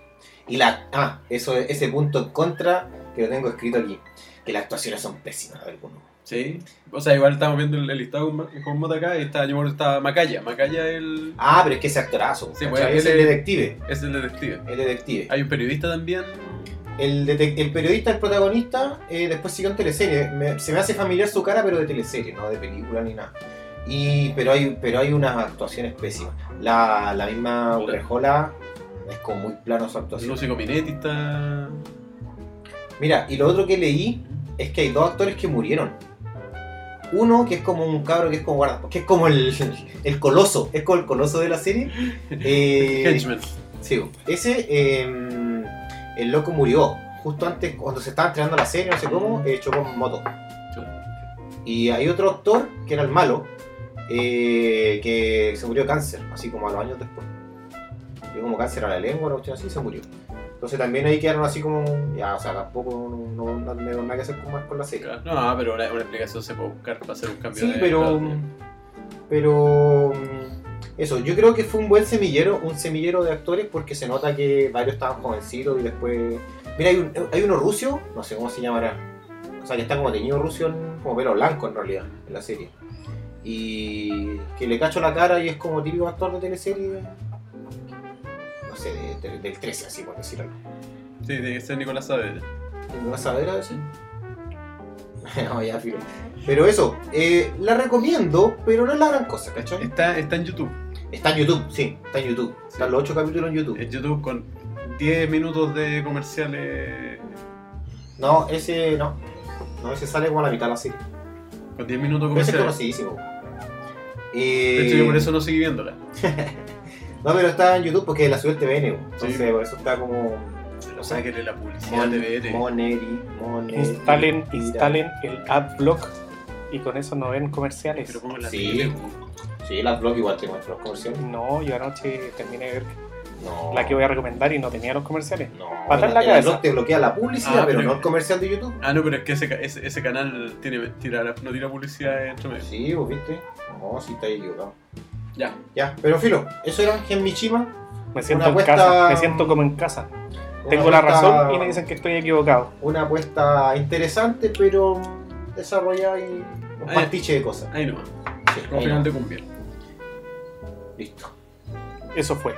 Y la, ah, eso, ese punto en contra que lo tengo escrito aquí, que las actuaciones son pésimas de algunos. Sí. O sea, igual estamos viendo el, el listado con, Mota acá y está, yo acuerdo que está Macaya. Macaya el, Ah, pero es que ese actorazo, Sí, pues, es el ese- detective, es el detective. el detective. Hay un periodista también. El, el periodista, el protagonista, eh, después siguió en teleserie. Me- se me hace familiar su cara, pero de teleserie, no de película ni nada. Y, pero, hay, pero hay unas actuaciones pésimas. La, la misma Puta. Es como muy plano su actuación. Lucio Cominetti está. Mira, y lo otro que leí es que hay dos actores que murieron. Uno que es como un cabro que es como guarda, que es como el, *laughs* el coloso, es como el coloso de la serie. *laughs* Eh. Sí, ese, eh, el loco murió justo antes, cuando se estaba entrenando la serie, no sé cómo, eh, chocó en moto. Y hay otro actor, que era el malo, eh, que se murió de cáncer, así como a los años después. Dio como cáncer a la lengua, una cuestión así, y se murió. Entonces también ahí quedaron así como, ya, o sea, tampoco no, no, no nada que hacer con, más con la serie. No, pero una, una explicación se puede buscar para hacer un cambio Sí, de. pero. claro. Pero. Eso, yo creo que fue un buen semillero, un semillero de actores porque se nota que varios estaban jovencitos y después. Mira, hay, un- hay uno ruso, no sé cómo se llamará. O sea, que está como teñido ruso, como pelo blanco en realidad, en la serie. Y que le cacho la cara y es como típico actor de teleserie. Sé, de- de- del 13, así por decirlo. Sí, tiene que ser Nicolás Saavedra. ¿Una sabera de ese? no, ya, filo. Pero eso, eh, la recomiendo, pero no es la gran cosa, ¿cachai? Está, está en YouTube. Está en YouTube, sí, está en YouTube. Están los 8 capítulos en YouTube. En YouTube con 10 minutos de comerciales. No, ese no. No, ese sale como a la mitad de la serie. Con 10 minutos Pero ese es comerciales. conocidísimo. De Eh, hecho, yo por eso no seguí viéndola. *laughs* No, pero está en YouTube porque la subió el TVN, entonces Sí. por eso está como. O sea, que la publicidad Mon- de TVN. Moneri, Moneri. Instalen, instalen el adblock y con eso no ven comerciales. Pero en la Sí. tele. Sí, el adblock igual te muestra los comerciales. No, yo anoche terminé de ver No. la que voy a recomendar y no tenía los comerciales. No, Patada en la el cabeza. adblock te bloquea la publicidad, Ah, pero, pero- no el comercial de YouTube. Ah, no, pero es que ese, ese, ese canal tiene, tira, no tira publicidad entre medio. Sí, vos viste. No, sí está equivocado. Ya. Ya, pero filo, eso era Gen Michima. Me siento Una en apuesta- casa, me siento como en casa. Una Tengo la razón y me dicen que estoy equivocado. Una apuesta interesante, pero desarrollada y un Ah, ya. pastiche de cosas. Ahí nomás. Sí, Como ahí final de. Listo. Eso fue.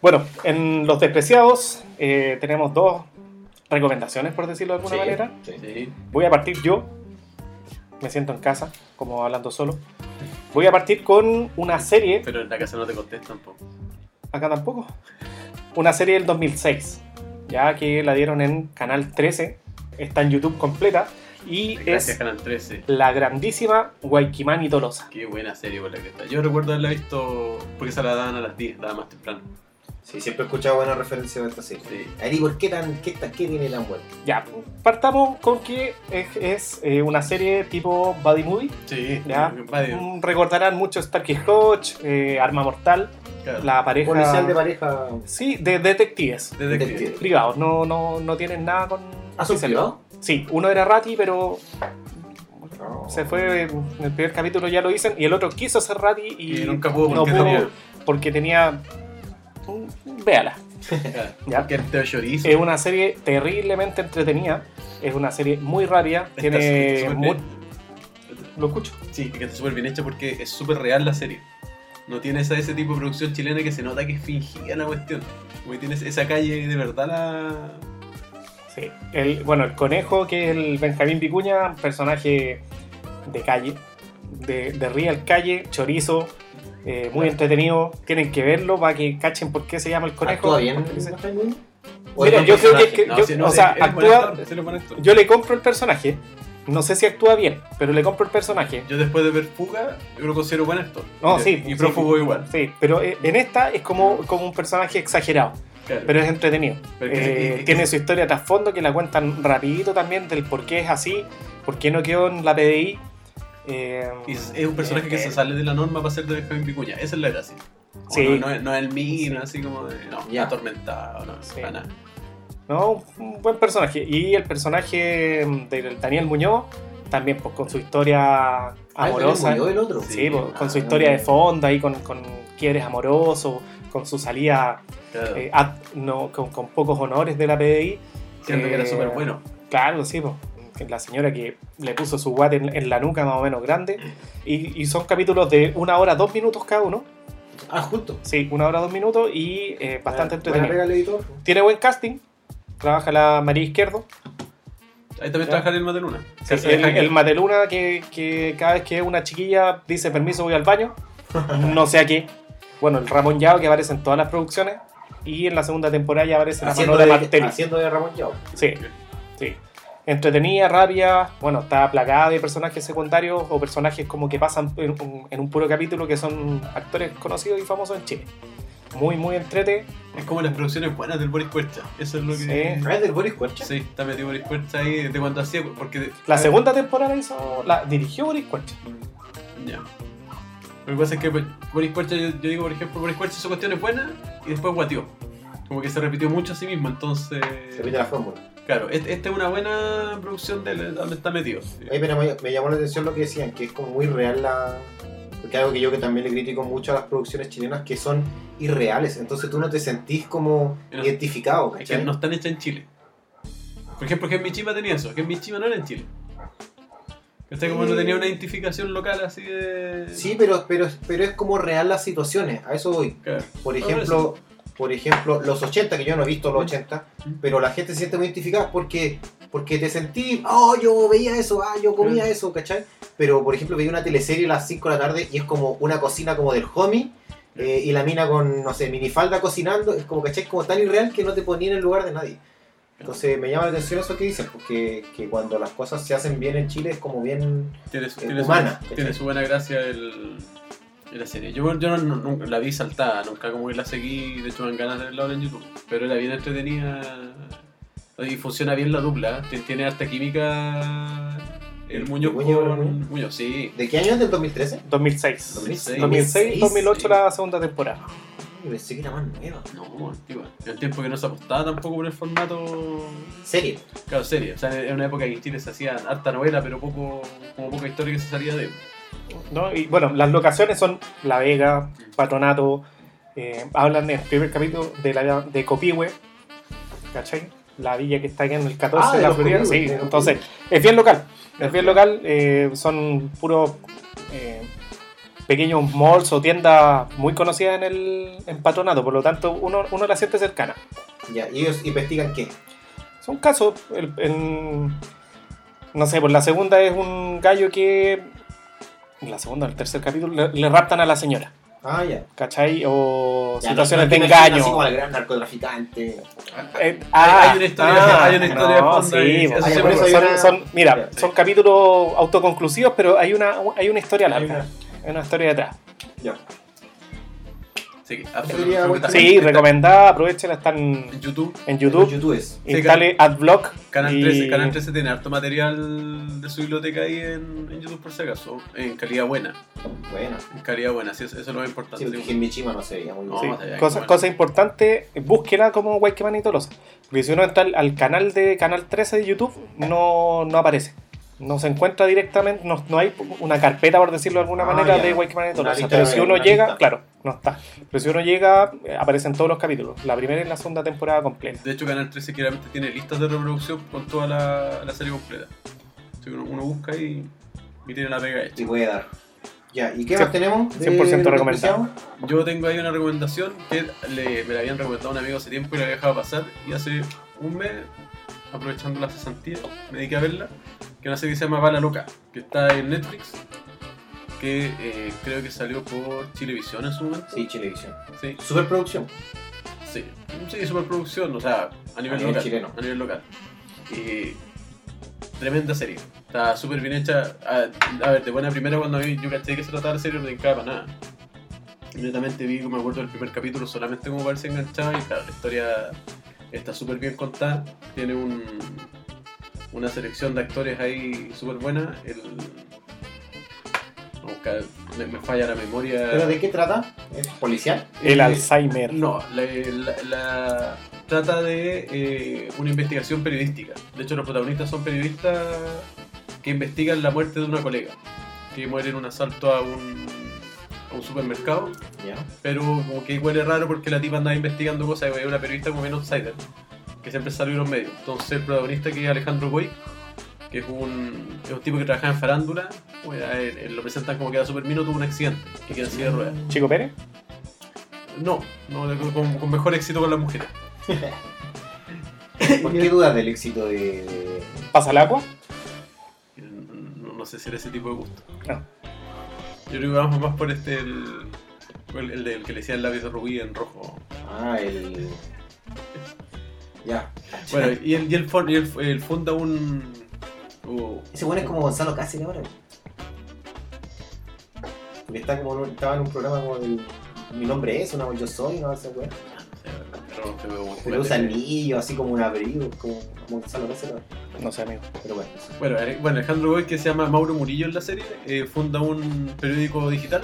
Bueno, en Los Despreciados eh, tenemos dos recomendaciones, por decirlo de alguna Sí, manera. sí. Sí. Voy a partir yo. Me siento en casa, como hablando solo. Voy a partir con una serie. Pero en la casa no te contestan tampoco. Acá tampoco. Una serie del 2006. Ya que la dieron en Canal 13. Está en YouTube completa. Y Gracias, es Canal 13. la grandísima Waikimani Tolosa. Qué buena serie por la que está. Yo recuerdo haberla visto porque se la daban a las 10, daba más temprano. Sí, siempre he escuchado buenas referencias de esta serie. Sí. Ari, ¿por qué, tan, qué, qué tiene tan bueno? Ya, partamos con que es, es, eh, una serie tipo Buddy Movie. Sí, Ya. Mm, Recordarán mucho Starkey Hodge, eh, Arma Mortal, claro. la pareja. Policial de pareja. Sí, de detectives. Detective. Detective. Privados, no, no, no tienen nada con. ¿Ah, son? Sí, uno era Rati, pero No. se fue en el primer capítulo, ya lo dicen, y el otro quiso ser Rati y, Y nunca pudo no porque pudo tenía. porque tenía. Véala. Claro. *laughs* Ya. Porque te chorizo. Es una serie terriblemente entretenida. Es una serie muy rápida. Está Tiene. Lo escucho. Sí, que está súper bien hecha porque es súper real la serie. No tiene esa, ese tipo de producción chilena que se nota que es fingida la cuestión. Porque tiene esa calle de verdad la. Sí. El, bueno, el conejo, que es el Benjamín Vicuña, personaje de calle, de, de real calle, chorizo, eh, muy entretenido. Tienen que verlo para que cachen por qué se llama el conejo. ¿Actúa bien? Mira, yo creo que- No, yo- o sea, actúa- actor. Yo le compro el personaje. No sé si actúa bien, pero le compro el personaje. Yo después de ver Fuga, yo lo considero buen actor. No, Y- sí. Y sí, prófugo igual. Sí, pero eh, en esta es como, como un personaje exagerado. Claro. pero es entretenido. Pero Eh, tiene su historia de trasfondo que la cuentan rapidito también del por qué es así, por qué no quedó en la PDI. Eh, Y es, es un personaje que eh, se sale de la norma para ser de Benjamín Vicuña. Esa es la gracia. Sí. No, no, es- no es el mío, Sí. así como de, no, Ya. atormentado, no, Sí. para nada. No, un buen personaje. Y el personaje de Daniel Muñoz, también pues, con su historia Ah, amorosa. ¿el el otro? Sí, Sí, pues, con su ah, historia de fondo ahí, con, con quiebres amorosos, con su salida Claro. eh, ad- no, con, con pocos honores de la PDI. Siento que era eh, súper bueno. Claro, sí, pues. La señora que le puso su guate en, en la nuca más o menos grande. Y, y son capítulos de una hora, dos minutos cada uno. Ah, justo. Sí, una hora, dos minutos y eh, bastante Buena entretenido. editor. Tiene buen casting. Trabaja la María Izquierdo. Ahí también trabaja el Mateluna. Sí, el, el Mateluna que, que cada vez que una chiquilla dice permiso voy al baño. *laughs* No sé a qué. Bueno, el Ramón Yao que aparece en todas las producciones. Y en la segunda temporada ya aparece la Haciendo Manolo de, Martelli. haciendo de Ramón Yao. Sí, sí. Entretenida, rápida, bueno, está plagada de personajes secundarios o personajes como que pasan en un, en un puro capítulo que son actores conocidos y famosos en Chile. Muy, muy entrete. Es como las producciones buenas del Boris Cuercha. Eso es lo que. Sí. ¿No es del Boris Cuercha? Sí, está metido Boris Cuercha ahí de cuando hacía. Porque. La segunda temporada hizo, la dirigió Boris Cuercha. Ya. Lo que pasa es que pues, Boris Cuercha, yo, yo digo, por ejemplo, Boris Cuercha hizo cuestiones buenas y después guateó. Como que se repitió mucho a sí mismo, entonces. Se repite la fórmula. Claro, este- esta es una buena producción de donde está metido. Oye, pero me, me llamó la atención lo que decían, que es como muy real la... Porque algo que yo que también le critico mucho a las producciones chilenas, que son irreales. Entonces tú no te sentís como Pero- identificado, Es que ¿cachai? no están hechas en Chile. Por ejemplo, que en Michima tenía eso, que en Michima no era en Chile. ¿Cachai? Como no tenía una identificación local así de. Sí, pero, pero, pero es como real las situaciones, a eso voy. Claro. Por ejemplo, por ejemplo, los 80, que yo no he visto los 80, Mm. pero la gente se siente muy identificada porque, porque te sentí, oh, yo veía eso, ah, yo comía eso, ¿cachai? Pero, por ejemplo, veía una teleserie a las 5 de la tarde y es como una cocina como del homie eh, y la mina con, no sé, minifalda cocinando, es como, ¿cachai? Como tan irreal que no te ponía en el lugar de nadie. Entonces me llama la atención eso que dicen, porque que cuando las cosas se hacen bien en Chile es como bien... Tiene su, eh, tiene su- humana, tiene su buena gracia el, la serie. Yo, yo no, no- nunca la vi saltada, nunca como que la seguí, de hecho me dan ganas de verla ahora en YouTube. Pero era bien entretenida y funciona bien la dupla. Tien- Tiene harta química El Muñoz con Muñoz. Muñoz, sí. ¿De qué año es? ¿Del 2013? 2006. 2006. 2006, 2008 sí. la segunda temporada. Yo pensé que era más nueva. No, antigua. En el tiempo que no se apostaba tampoco por el formato. Serie. Claro, serie. O sea, era una época que en Chile se hacía harta novela, pero poco, como poca historia que se salía de. ¿No? Y bueno, las locaciones son La Vega, Patronato, eh, hablan en el primer capítulo de, la, de Copihue, ¿cachai? La villa que está aquí en el 14 Ah, de la Florida. Sí, entonces es bien local. Es bien local, eh, son puros eh, pequeños malls o tiendas muy conocidas en el en Patronato, por lo tanto uno, uno la siente cercana. Ya, y ellos investigan qué. Son casos, el- no sé, por la segunda es un gallo que, en la segunda, el tercer capítulo, le, le raptan a la señora, Ah, ya. ¿cachai? O Ya, situaciones no- de no engaño. Así como el gran narcotraficante. Eh, hay una historia- hay una historia de fondo sí, ahí, son- por eso hay son- una- son- mira, son capítulos autoconclusivos, pero hay una, hay una historia Hay larga, una- hay una historia detrás. Ya. Sí, absolutamente. buena- Sí, Está recomendada, aprovechenla, están En YouTube, en YouTube, youtubers. instale AdBlock. Canal y- 13, Canal 13 tiene harto material de su biblioteca ahí en, en YouTube por si acaso, en calidad buena. Bueno. En calidad buena, sí, eso, eso es lo más importante. Sí, porque Sí, Hinmichima no se veía muy No, bien. Sí, cosa, igual. cosa importante, búsquela como Wakeman y Tolosa. Porque si uno entra al, al canal de Canal 13 de YouTube, no, no aparece. No se encuentra directamente, no, no hay una carpeta, por decirlo de alguna Ah, manera, ya. de Wakeman y Una Tolosa. lista Pero de- si uno llega, lista. claro, no está. Pero si uno llega, eh, aparecen todos los capítulos. La primera y la segunda temporada completa. De hecho, Canal 13 claramente tiene listas de reproducción con toda la, la serie completa. Que uno, uno busca y, y tiene la pega hecha. Y puede dar. Ya, ¿y qué más tenemos? de 100% lo que recomendado. apreciamos? Yo tengo ahí una recomendación que le, me la habían recomendado a un amigo hace tiempo y la había dejado pasar. Y hace un mes, aprovechando la cesantía, me dediqué a verla. Que una serie que se llama Bala Loca, que está en Netflix. Que eh, creo que salió por Chilevisión en su momento. Sí, Chilevisión. Sí, Superproducción. sí. Sí, superproducción, o sea, a nivel, nivel local. chileno. A nivel local. Y tremenda serie. Está súper bien hecha. A, a ver, de buena primera cuando vi- yo caché que se trataba de serie no me encaba para nada. Inmediatamente vi, me acuerdo del primer capítulo solamente como parece enganchado y claro, la historia está súper bien contada. Tiene un, una selección de actores ahí súper buena. El, buscar- me, me falla la memoria. ¿Pero de qué trata? ¿Es policial? El Eh, Alzheimer. No, la, la- la- trata de eh, una investigación periodística. De hecho, los protagonistas son periodistas que investigan la muerte de una colega, que muere en un asalto a un, a un supermercado, Ya. pero como que huele raro porque la tipa andaba investigando cosas y es una periodista como bien outsider, que siempre salió en los medios. Entonces el protagonista que es Alejandro Goy, que es un, es un tipo que trabaja en farándula, pues, a él- él lo presentan como que era súper mino, tuvo un accidente y queda en silla de ruedas. Chico Pérez. No, no con, con mejor éxito con las mujeres. *laughs* ¿Por qué dudas del éxito de.? de- ¿Pasa el agua? No, no sé si era ese tipo de gusto. No. Yo creo que vamos más por este, el, el, el del que le decía el labio de rubí en rojo. Ah, el. Ya. *laughs* Bueno, y él, y él, fon- y él- él funda un... uh, Ese bueno es como Gonzalo Cáceres ahora. Porque está como estaba en un programa como el. Mi nombre es, una yo soy, no sé, weón. pero usa anillo, así como un abrigo, como, como Gonzalo Cáceres. No sé, amigo. Pero bueno. Bueno, Ale- bueno, Alejandro Goy, que se llama Mauro Murillo en la serie, eh, funda un periódico digital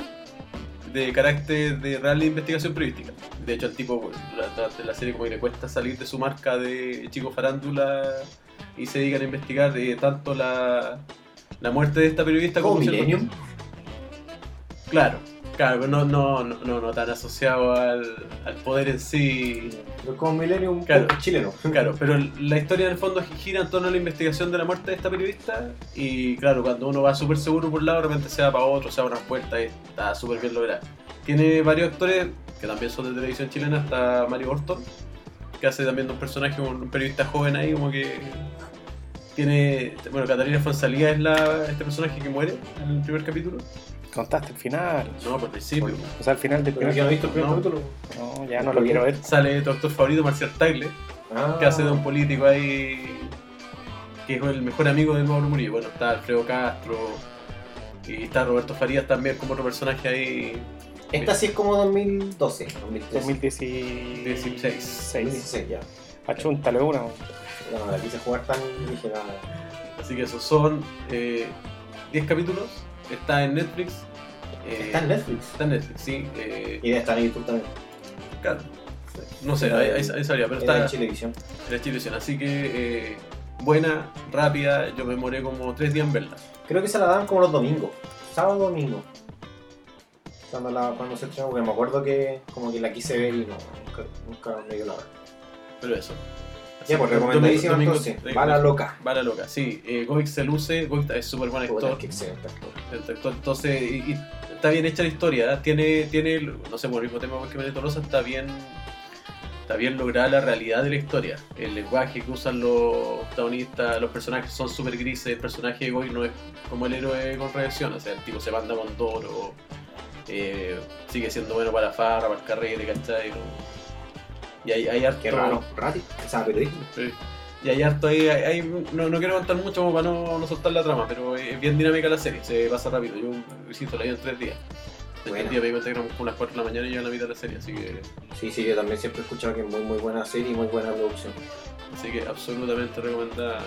de carácter de real investigación periodística. De hecho, al tipo, durante la serie, como que le cuesta salir de su marca de chico farándula y se dedican a investigar eh, tanto la, la muerte de esta periodista Como como... ciertos- Millennium. Claro, claro, pero no, no, no, no, tan asociado al, poder en sí. Pero como Millennium Claro. chileno. *laughs* Claro, pero la historia en el fondo gira en torno a la investigación de la muerte de esta periodista y claro, cuando uno va súper seguro por un lado, de repente se va para otro, se da una vuelta y está súper bien logrado. Tiene varios actores que también son de televisión chilena, está Mario Orton, que hace también un personaje, un periodista joven ahí, como que tiene... Bueno, Catalina Fonsalía es la, este personaje que muere en el primer capítulo. Contaste el final. No, por principio. O sea, el final del primer no visto el primer No. capítulo. No, ya no lo quiero ver. Sale tu actor favorito, Marcial Tagle, Ah. que hace de un político ahí que es el mejor amigo de Mauro Murillo. Bueno, está Alfredo Castro y está Roberto Farías también como otro personaje ahí. Esta sí es como 2012, 2013. 2016. 16. 2016 ya. Achúntale una. no la quise jugar tan dije nada. Así que esos son eh, 10 capítulos. Está en Netflix. eh, Está en Netflix. Está en Netflix, sí. eh, Y debe estar en YouTube también. claro. No sé, ahí, ahí- ahí sabría, pero Era en está Chilevisión. en la televisión. Así que eh, buena, rápida. Yo me demoré como 3 días en verla. Creo que se la dan como los domingos. Sábado domingo. Cuando, la, cuando se estrenó, porque me acuerdo que como que la quise ver y no, nunca, nunca me dio la hora. Pero eso. Ya, pues domingo- entonces. Bala loca. Bala loca, sí. Eh, Goix se luce, Goix es súper buen actor. Entonces, y, y está bien hecha la historia. ¿eh? Tiene, tiene, no sé, por el mismo tema que Benito Rosa, está bien, está bien lograda la realidad de la historia. El lenguaje que usan los protagonistas, los personajes son súper grises. El personaje de Goix no es como el héroe con reacción. O sea, el tipo se manda con toro, eh, sigue siendo bueno para la farra, para el carrete, ¿cachai? No- Y hay, hay harto. Qué raro. Rati. O sea, periodista. Sí. Y hay harto ahí, hay- hay- no, no quiero contar mucho para no, no soltar la trama, pero es bien dinámica la serie, se pasa rápido. Yo, insisto, la vi en tres días. En tres días me di que unas 4 de la mañana y yo la mitad de la serie, así que, Sí, sí, yo también siempre he escuchado que es muy, muy buena serie y muy buena producción. así que absolutamente recomendada.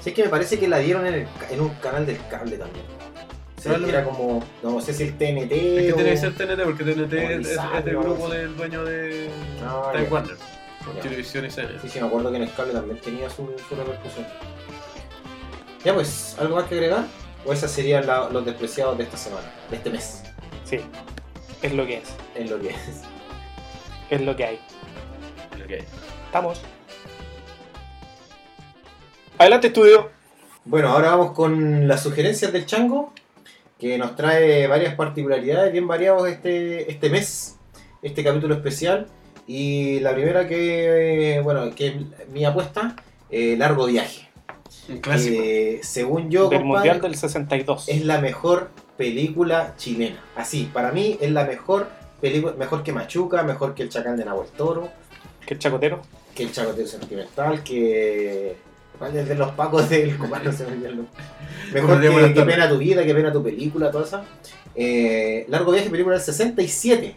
Sí, es que me parece que la dieron en, el en un canal del cable también. Que era como, no sé si el TNT Es que o... tiene que ser TNT porque TNT es, es- es del grupo del dueño de Ah, Time. Warner, televisión y CNN. Sí, sí, me acuerdo que en el cable también tenía su, su repercusión. Ya pues, ¿algo más que agregar? ¿O esas serían la- los despreciados de esta semana, de este mes? Sí, es lo que es. Es lo que es. Es lo que hay. Lo que hay. Estamos. Adelante, estudio. Bueno, ahora vamos con las sugerencias del Chango, que nos trae varias particularidades bien variados este, este mes, este capítulo especial. Y la primera que, bueno, que es mi apuesta, eh, Largo Viaje. Clásico. Eh, según yo, del compadre, Mundial del 62. es la mejor película chilena. Así, para mí es la mejor película, mejor que Machuca, mejor que El Chacal de Nahuel Toro, Que el chacotero. que El Chacoteo Sentimental, que... ¿Cuál es de los pacos del compadre? No se me. Mejor Como que, que. Pena tu vida, que Pena tu película, toda esa. Eh, Largo Viaje, película del 67.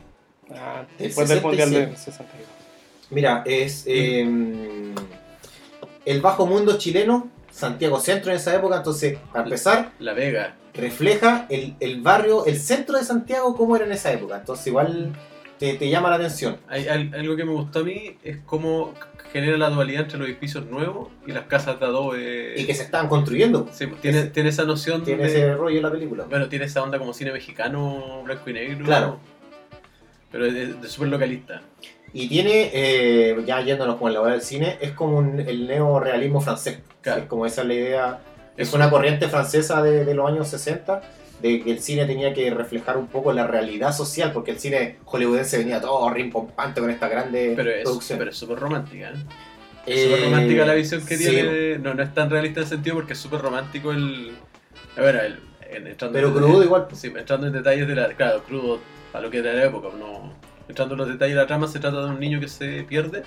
Ah, El después del Mundial 67. del 62. Mira, es eh, el bajo mundo chileno, Santiago Centro en esa época, entonces, para empezar, La Vega. refleja el, el barrio, el centro de Santiago, cómo era en esa época. Entonces, igual te, te llama la atención. Hay, hay- algo que me gustó a mí es cómo genera la dualidad entre los edificios nuevos y las casas de adobe. Y que se estaban construyendo. Sí, tiene, tiene esa noción Tiene de... ese rollo en la película. Bueno, tiene esa onda como cine mexicano, blanco y negro. Claro. Pero es súper localista. Y tiene, eh, ya yéndonos con la hora del cine, es como un- el neorealismo francés. Claro. Es como esa es la idea. Es Eso. una corriente francesa de, de los años 60, de que el cine tenía que reflejar un poco la realidad social, porque el cine hollywoodense venía todo rimpompante con esta grande Pero es producción. pero es súper romántica. ¿eh? Es Eh, súper romántica la visión que sí, tiene. No, no es tan realista en el sentido porque es súper romántico el. A ver, el, entrando Pero en- crudo igual. Sí, entrando en detalles de la. Claro, crudo a lo que era la época. No, entrando en los detalles de la trama, se trata de un niño que se pierde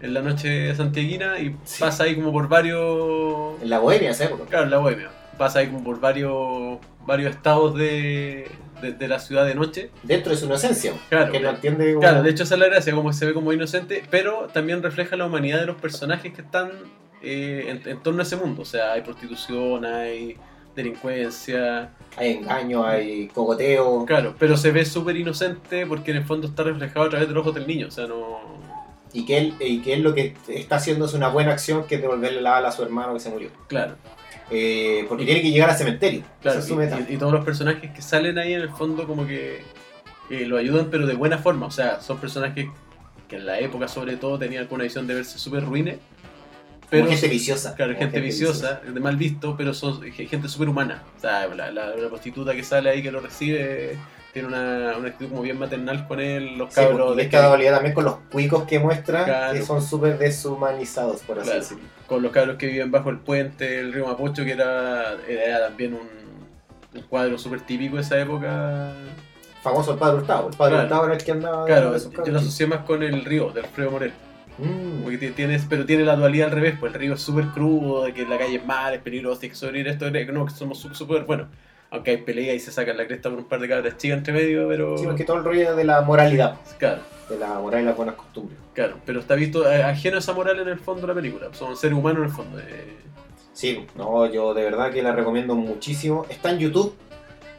en la noche santiaguina y Sí. pasa ahí como por varios. En la bohemia esa época. Claro, en la bohemia. Pasa ahí como por varios varios estados de, de, de la ciudad de noche. Dentro de su inocencia. Claro, que no entiende. como- Claro, de hecho esa es la gracia, como se ve como inocente, pero también refleja la humanidad de los personajes que están eh, en, en torno a ese mundo. O sea, hay prostitución, hay delincuencia, Hay engaño, hay cogoteo. claro, pero se ve súper inocente porque en el fondo está reflejado a través de los ojos del niño. O sea, no... Y que, él, y que él lo que está haciendo es una buena acción, que es devolverle la bala a su hermano que se murió. Claro, Eh, porque tiene que llegar al cementerio. claro. Esa es su meta. Y, todos los personajes que salen ahí en el fondo como que lo ayudan, pero de buena forma. O sea, son personajes que en la época sobre todo tenían una visión de verse súper ruines. Como Pero gente viciosa. Claro, gente viciosa, de mal visto, pero son ge- gente súper humana. O sea, la, la- la prostituta que sale ahí que lo recibe tiene una, una actitud como bien maternal con él, los Sí, cabros porque de esta dualidad también con los cuicos que muestra, Claro. que son súper deshumanizados, por así Claro. decirlo. con los cabros que viven bajo el puente, el río Mapocho, que era, era también un, un cuadro súper típico de esa época. Famoso el padre Hurtado. El padre Claro. Hurtado era el que andaba. Claro, yo lo asocié más con el río, del Alfredo Morel. Mm. Porque tienes, pero tiene la dualidad al revés, pues el río es súper crudo, de que la calle es mala, es peligroso, tienes que sobrevivir esto, no, que somos súper buenos. Aunque hay pelea y se sacan la cresta por un par de cabras chicas entre medio, pero. Sí, porque todo el rollo de la moralidad, Claro, de la moral y las buenas costumbres. claro. Pero está visto eh, ajeno a esa moral en el fondo de la película. Son seres humanos en el fondo. eh. Sí, no, yo de verdad que la recomiendo muchísimo. Está en YouTube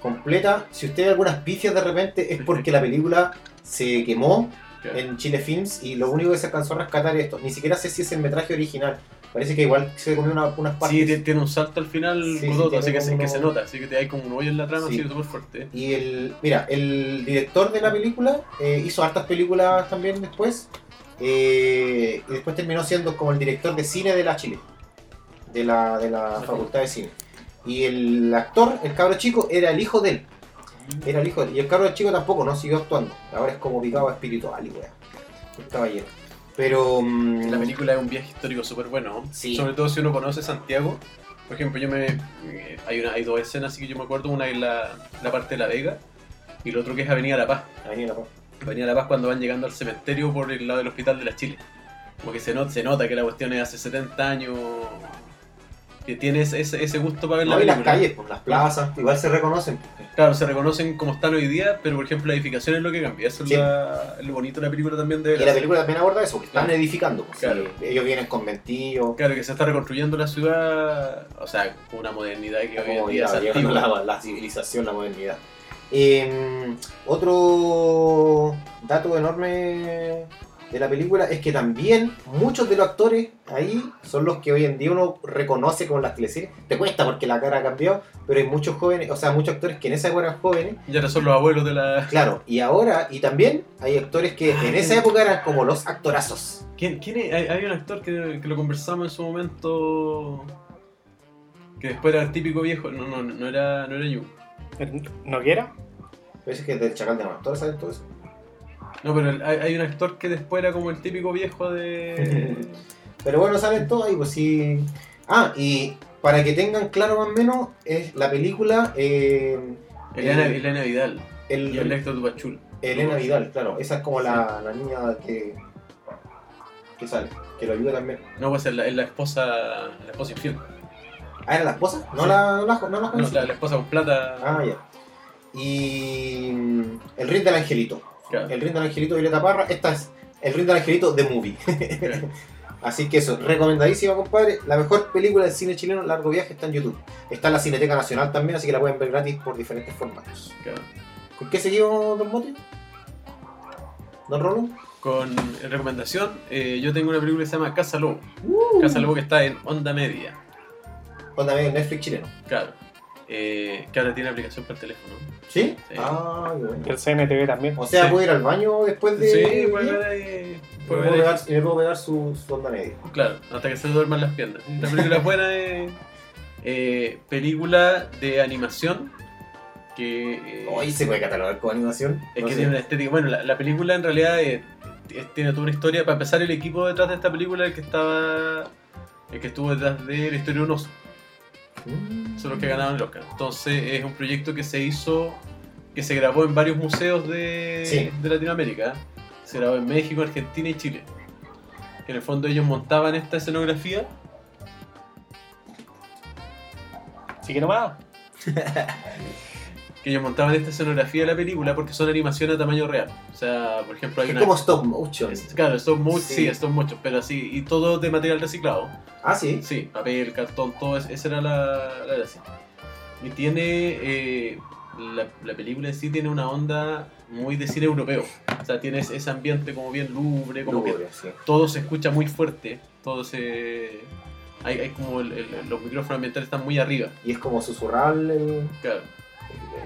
completa. Si usted ve algunas pifias de repente es *laughs* porque la película se quemó Claro. en Chile Films y lo único que se alcanzó a rescatar es esto. Ni siquiera sé si es el metraje original. Parece que igual se comió una- unas partes. Sí, tiene, un salto al final, Sí, así que, se, que nota. Así que te hay como un hoyo en la trama, Sí. así súper fuerte. Y el, mira, el director de la película eh, hizo hartas películas también después. eh, y después terminó siendo como el director de cine de la Chile, de la, de la Facultad de Cine. Y el actor, el cabro chico, era el hijo de él. Era el hijo de él. Y el cabro chico tampoco no siguió actuando. Ahora es como picado espiritual y weá. El caballero. Pero. mm, La película es un viaje histórico súper bueno. Sí. Sobre todo si uno conoce Santiago. Por ejemplo, yo me. eh, Hay, una, hay dos escenas así que yo me acuerdo. Una es la, la parte de La Vega y el otro que es Avenida La Paz. Avenida La Paz. Avenida La Paz cuando van llegando al cementerio por el lado del Hospital de la Chile. Como que se, not- se nota que la cuestión es hace 70 años. Que tiene ese, ese- gusto para ver la No, y las película. calles, pues, las plazas, igual se reconocen. Claro, se reconocen como están hoy día, pero por ejemplo la edificación es lo que cambia. Eso Sí. es la- lo bonito de la película también de Y la película también aborda eso, que están Claro. edificando. pues, Claro. sí, ellos vienen conventillos. Claro, que se está reconstruyendo la ciudad, o sea, con una modernidad que hoy en día es la, la civilización, la modernidad. Eh, otro dato enorme de la película es que también muchos de los actores ahí son los que hoy en día uno reconoce como las teleseries. Te cuesta porque la cara ha cambiado, pero hay muchos jóvenes, o sea, muchos actores que en esa época eran jóvenes. Ya no son los abuelos de la... Claro, y ahora, y también hay actores que en esa época eran como los actorazos. ¿Quién, quién es? Hay, hay un actor que, que lo conversamos en su momento, que después era el típico viejo, no, no, no era, no era Yu. ¿Noguera? Parece que del Chacal de Amastor, ¿sabes todo eso? No, pero el- hay, hay un actor que después era como el típico viejo de... *laughs* Pero bueno, salen todos ahí, pues sí. Ah, y para que tengan claro más o menos, es la película eh, Elena, el- Elena Vidal el, y el Héctor Dupachul. Elena Vidal, claro. Esa es como la, la niña que, que sale, que lo ayuda también. No, pues es la, es la esposa, la esposa infiel. Ah, ¿era la esposa? ¿No Sí. la, no la, no la No, la, la esposa con plata. Ah, ya. Y mm, el ring del angelito. Claro. El ring del angelito de Violeta Parra. Esta es el ring del angelito de movie. *laughs* Así que eso, recomendadísima, compadre. La mejor película del cine chileno, Largo Viaje, está en YouTube. Está en la Cineteca Nacional también, así que la pueden ver gratis por diferentes formatos. Claro. ¿Con qué seguimos, Don Mote? ¿Don Rolo? Con recomendación, eh, yo tengo una película que se llama Casa Lobo. Casa Lobo que está en Onda Media. Onda medio Netflix chileno. Claro. Eh, que ahora tiene aplicación para el teléfono. ¿Sí? Sí. Ah, qué bueno. El CNTV también. O sea, Sí. puedo ir al baño después de. Sí, puede ver. Me puede puedo ver pegar, y me puedo pegar su, su onda media. Claro, hasta que se duerman las piernas. La película es buena, eh, eh, película de animación que eh, Hoy se puede catalogar con animación. es No que sé. tiene una estética. Bueno, la, la película en realidad eh, tiene toda una historia. Para empezar, el equipo detrás de esta película, el que estaba, el que estuvo detrás de la historia de un oso, Mm. son los que ganaron el Oscar. Entonces es un proyecto que se hizo, que se grabó en varios museos de, Sí. de Latinoamérica. Se grabó en México, Argentina y Chile. Que en el fondo ellos montaban esta escenografía Así que nomás. *laughs* que ellos montaban esta escenografía de la película porque son animaciones a tamaño real. O sea, por ejemplo, hay Es una. como stop motion. es- claro, stop motion, Sí. sí, stop motion, pero así, y todo de material reciclado. Ah, sí. Sí, papel, cartón, todo, es- esa era la, la gracia. Y tiene. eh, la, la película en sí tiene una onda muy de cine europeo. O sea, tiene ese ambiente como bien lubre, como que Lúgubre, sí. todo se escucha muy fuerte, todo se. Hay, hay como el- el- los micrófonos ambientales están muy arriba. Y es como susurrar el, Claro.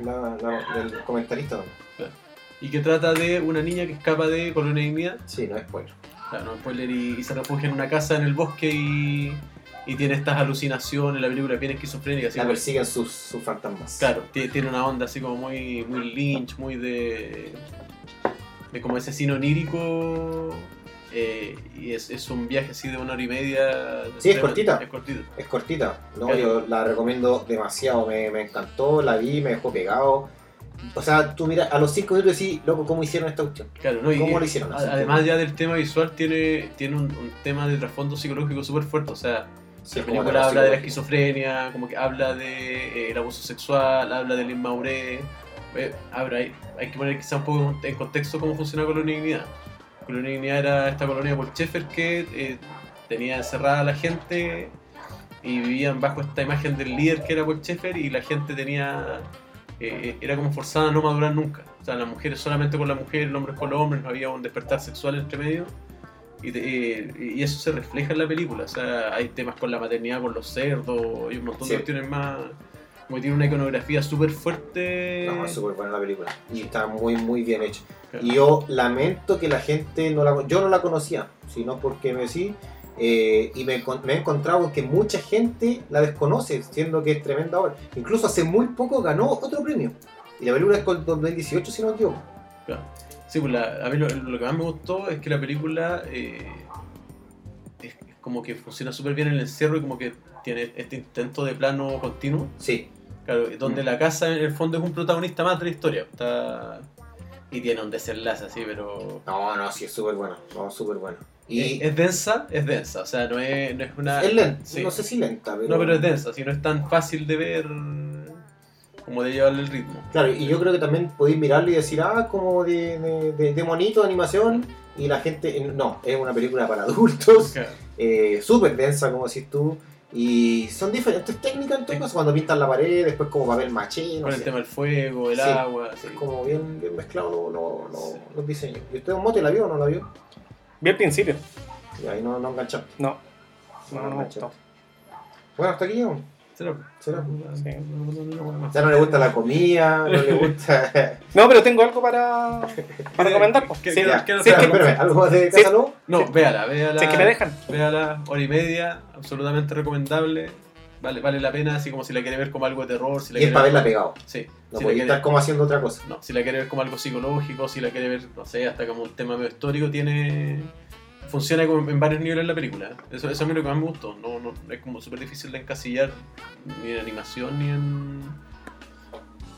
La- la- el comentarista. Y que trata de una niña que escapa de colonia india Sí, no es spoiler. Claro, no spoiler, y, y se refugia en una casa en el bosque y, y tiene estas alucinaciones, la película es bien esquizofrénica, así La persiguen sus, sus fantasmas. claro, tie- tiene una onda así como muy, muy Lynch, muy de, de como ese cine onírico, eh, y es, es un viaje así de una hora y media. Sí, es cortita. Es cortito. Es cortita. No, Claro. yo la recomiendo demasiado. Me, me encantó, la vi, me dejó pegado. O sea, tú mira, a los 5 minutos decís, loco, ¿cómo hicieron esta cuestión? Claro, ¿no? Y- ¿Cómo lo hicieron? Así además ya del tema visual tiene, tiene un, un tema de trasfondo psicológico súper fuerte, o sea, Sí, la película habla de la esquizofrenia, como que habla de eh, el abuso sexual, habla de la inmadurez. Eh, ahora hay, hay que poner quizá un poco en contexto cómo funciona Colonia Dignidad. Colonia Dignidad era esta colonia de Paul Schaeffer que eh, tenía encerrada a la gente y vivían bajo esta imagen del líder que era Paul Schaeffer y la gente tenía eh, era como forzada a no madurar nunca. O sea, las mujeres solamente con la mujer, el hombre con los hombres, no había un despertar sexual entre medio. Y, te- eh, y eso se refleja en la película. O sea, hay temas con la maternidad, con los cerdos, hay un montón Sí. de cuestiones más. Como tiene una iconografía súper fuerte. No, es súper buena la película. Y está muy, muy bien hecha. Claro. Y yo lamento que la gente no la Yo no la conocía, sino porque me sí. eh, y me, he encontrado con que mucha gente la desconoce, siendo que es tremenda obra. Incluso hace muy poco ganó otro premio. Y la película es con 2018, si no me equivoco. Claro. Sí, pues la- a mí lo, lo que más me gustó es que la película eh, es, es como que funciona súper bien en el encierro y como que tiene este intento de plano continuo. Sí, Claro, donde Mm. la casa en el fondo es un protagonista más de la historia. Está... Y tiene un desenlace así, pero... no, no, sí, es súper bueno. No, súper bueno. Y Es, densa, es densa. O sea, no es, no es una... es lenta, sí. no sé si lenta, pero. No, pero es densa, así no es tan fácil de ver como de llevarle el ritmo. Claro, y yo creo que también podéis mirarlo y decir, ah, como de, de, de- de monito, de animación, y la gente, no, es una película para adultos, Claro. eh, súper densa, como decís tú, y son diferentes técnicas en todo Sí. caso, cuando pintan la pared, después como papel maché, no Con el sé. tema del fuego, el Sí, agua. Es como bien, bien mezclado lo- lo- lo- Sí. los diseños. ¿Y usted, Mote, la vio o no la vio? Vi al principio. Y ahí no, no enganchaste. No. No, No, no me enganchaste. gustó. Bueno, hasta aquí llegamos. ¿Será? ¿Será? Sí. Ya no le gusta la comida, no le gusta... *laughs* No, pero tengo algo para, para recomendar. po. ¿Qué- Sí, ya. qué- Sí, es Espérame, que- espérame, ¿algo más de Sí. Casalú? No, véala, véala. si es que me dejan. Véala, hora y media, absolutamente recomendable. Vale, vale la pena, así como si la quiere ver como algo de terror. Si la Y es para ver- verla pegado. Sí. No si, quiere, estar como haciendo otra cosa. no, si la quiere ver como algo psicológico, si la quiere ver, no sé, hasta como un tema medio histórico, tiene. Funciona como en varios niveles la película. Eso, eso a mí es lo que más me gustó. No, no, es como súper difícil de encasillar ni en animación ni en.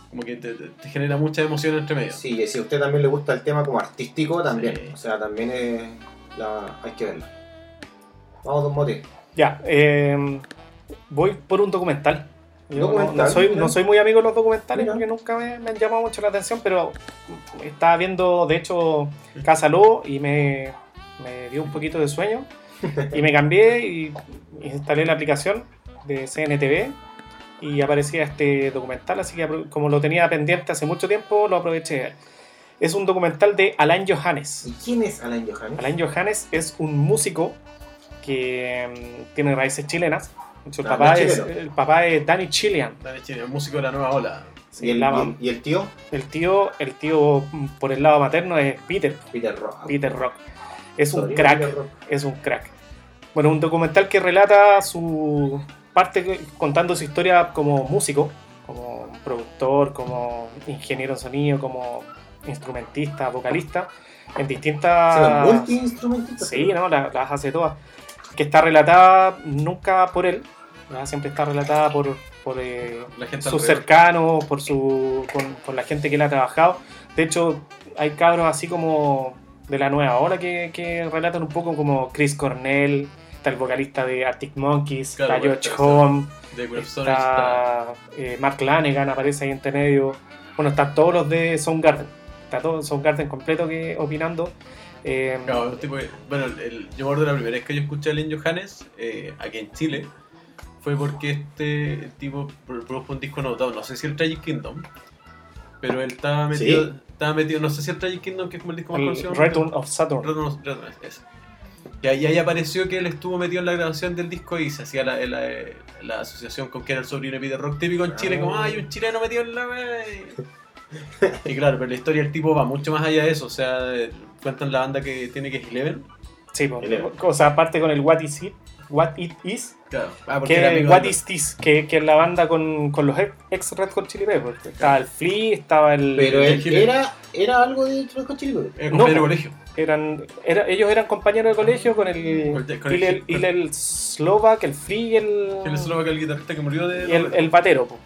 Como que te, genera mucha emoción entre medio. Sí, y si a usted también le gusta el tema como artístico, también. Sí. O sea, también es la... hay que verla. Vamos, Don Mote. Ya, eh, voy por un documental. Yo no- Documental, no, soy, no soy muy amigo de los documentales Mira. porque nunca me, me han llamado mucho la atención, pero estaba viendo, de hecho, Casa Lobo y me, me dio un poquito de sueño *laughs* y me cambié y instalé la aplicación de CNTV y aparecía este documental, así que como lo tenía pendiente hace mucho tiempo, lo aproveché. Es un documental de Alain Johannes. ¿Y quién es Alain Johannes? Alain Johannes es un músico que mm, tiene raíces chilenas. De hecho, el, Ah, papá no es el papá es Danny Chilean. Dale, chile, el músico de la nueva ola. Sí, ¿Y, el, la y, mam- el, y el tío? el tío, el tío mm, por el lado materno es Peter, Peter Rock. Peter Rock. Es un crack, es un crack. Bueno, un documental que relata su parte contando su historia como músico, como productor, como ingeniero en sonido, como instrumentista, vocalista, en distintas... Multi-instrumentista. Sí, no, la- las hace todas. Que está relatada nunca por él, ¿verdad? siempre está relatada por, por eh, sus cercanos, por su, con, con la gente que él ha trabajado. De hecho, hay cabros así como de la nueva ola que, que relatan un poco como Chris Cornell, está el vocalista de Arctic Monkeys, Claro, está George está- Home, está- está eh, Mark Lanegan, aparece ahí entre medio. Bueno, están todos los de Soundgarden. Está todo Soundgarden completo que opinando. Eh, Claro, tipo bueno, el- yo me acuerdo la primera vez que yo escuché a Len Johannes eh, aquí en Chile fue porque este tipo pro- produjo un disco nuevo, no sé si el Tragic Kingdom, pero él estaba metido, Sí. estaba metido, no sé si el Tragic Kingdom, que es como el disco más el conocido. Return of Saturn. Return of- Return of- ese. Y ahí, ahí apareció que él estuvo metido en la grabación del disco y se hacía la, la, la asociación con que era el sobrino de Peter Rock típico en Chile, como, Ah. ay, un chileno metido en la wea". Y *laughs* claro, pero la historia del tipo va mucho más allá de eso, o sea, eh, cuentan la banda que tiene que es Eleven. Sí. Eleven. o sea, aparte con el What Is It, What It Is, Claro. Ah, que What de- Is This, que, que es la banda con, con los ex Red Hot Chili Peppers. Estaba el Flea, estaba el. Pero el Chile. era, era algo de Red Hot Chili Peppers. Era No, compañero de po. colegio. eran, era, ellos eran compañeros de colegio con el. Con el- con el- Hillel- Hillel Slovak, el Flea y el. Solo que el guitarrista que murió de. y el, el batero, po.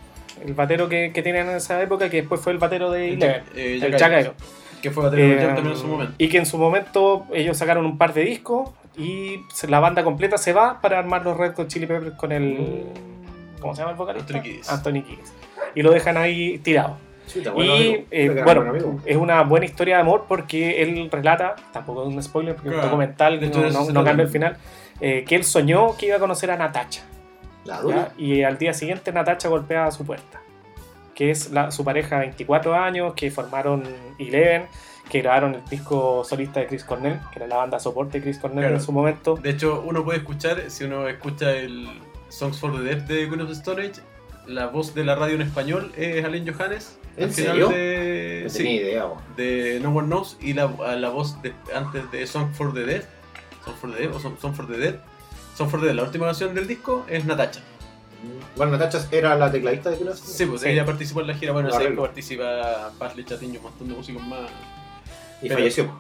El batero que, que tenían en esa época, que después fue el batero de Eleven. eh, El Irons. Que fue batero de Eh, también en su momento. Y que en su momento ellos sacaron un par de discos y la banda completa se va para armar los Red Hot Chili Peppers con el. ¿Cómo se llama el vocalista? Anthony Kiedis. Anthony Kiedis. Y lo dejan ahí tirado. Chuta, bueno, y amigo. eh, bueno, es una buena historia de amor porque él relata, tampoco es un spoiler porque es un documental, no, no- no cambia el final, eh, que él soñó que iba a conocer a Natacha. La dura. Y al día siguiente Natacha golpea a su puerta, que es la- su pareja de 24 años, que formaron Eleven, que grabaron el disco solista de Chris Cornell, que era la banda soporte de Chris Cornell Claro. en su momento. De hecho, uno puede escuchar, si uno escucha el Songs for the Deaf de Queen of the Stone Age, la voz de la radio en español es Alain Johannes. ¿En al final serio? De, No sí, idea, de No One Knows y la, la voz de, antes de Song for the Dead. Song for the Dead o Song, Song for the Dead. Song for the Dead, la última canción del disco es Natacha. Bueno, Natacha era la tecladista de Queen Sí, pues Sí. ella participó en la gira. Bueno, ese disco participa Pazle Chatiño, un montón de músicos más. Y Pero- falleció.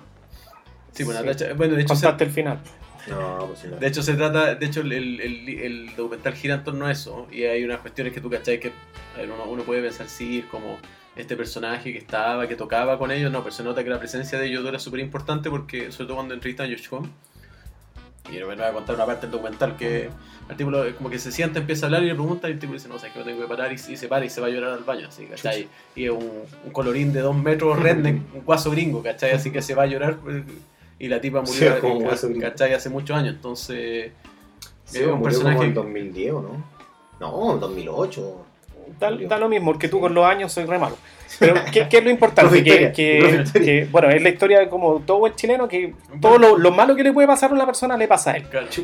Sí, Sí. Natacha. Bueno, de hecho, se, Contaste el final. No, pues sí, no. de hecho se trata. De hecho, el, el, el- el documental gira en torno a eso. Y hay unas cuestiones que tú cachai que ver, uno, uno puede pensar, sí, es como este personaje que estaba, que tocaba con ellos. No, pero se nota que la presencia de ellos era súper importante porque, sobre todo cuando entrevistan a Josh Homme. Y me voy a contar una parte del documental que el tipo lo- como que se sienta, empieza a hablar y le pregunta y el tipo dice, no, o sea, que me tengo que parar y, y se para y se va a llorar al baño, así, ¿cachai? Y es un, un colorín de dos metros redneck, *laughs* un guaso gringo, ¿cachai? Así que se va a llorar pues, y la tipa Sí, murió, como. ¿cachai? Hace muchos años, entonces... Sí, es un murió personaje- como en 2010, ¿o ¿no? No, en 2008. Da, da lo mismo, porque tú con los años soy re malo. Pero, ¿qué, qué es lo importante? Que, que- que, bueno, es la historia de como todo buen chileno, que todo lo, lo malo que le puede pasar a una persona le pasa a él.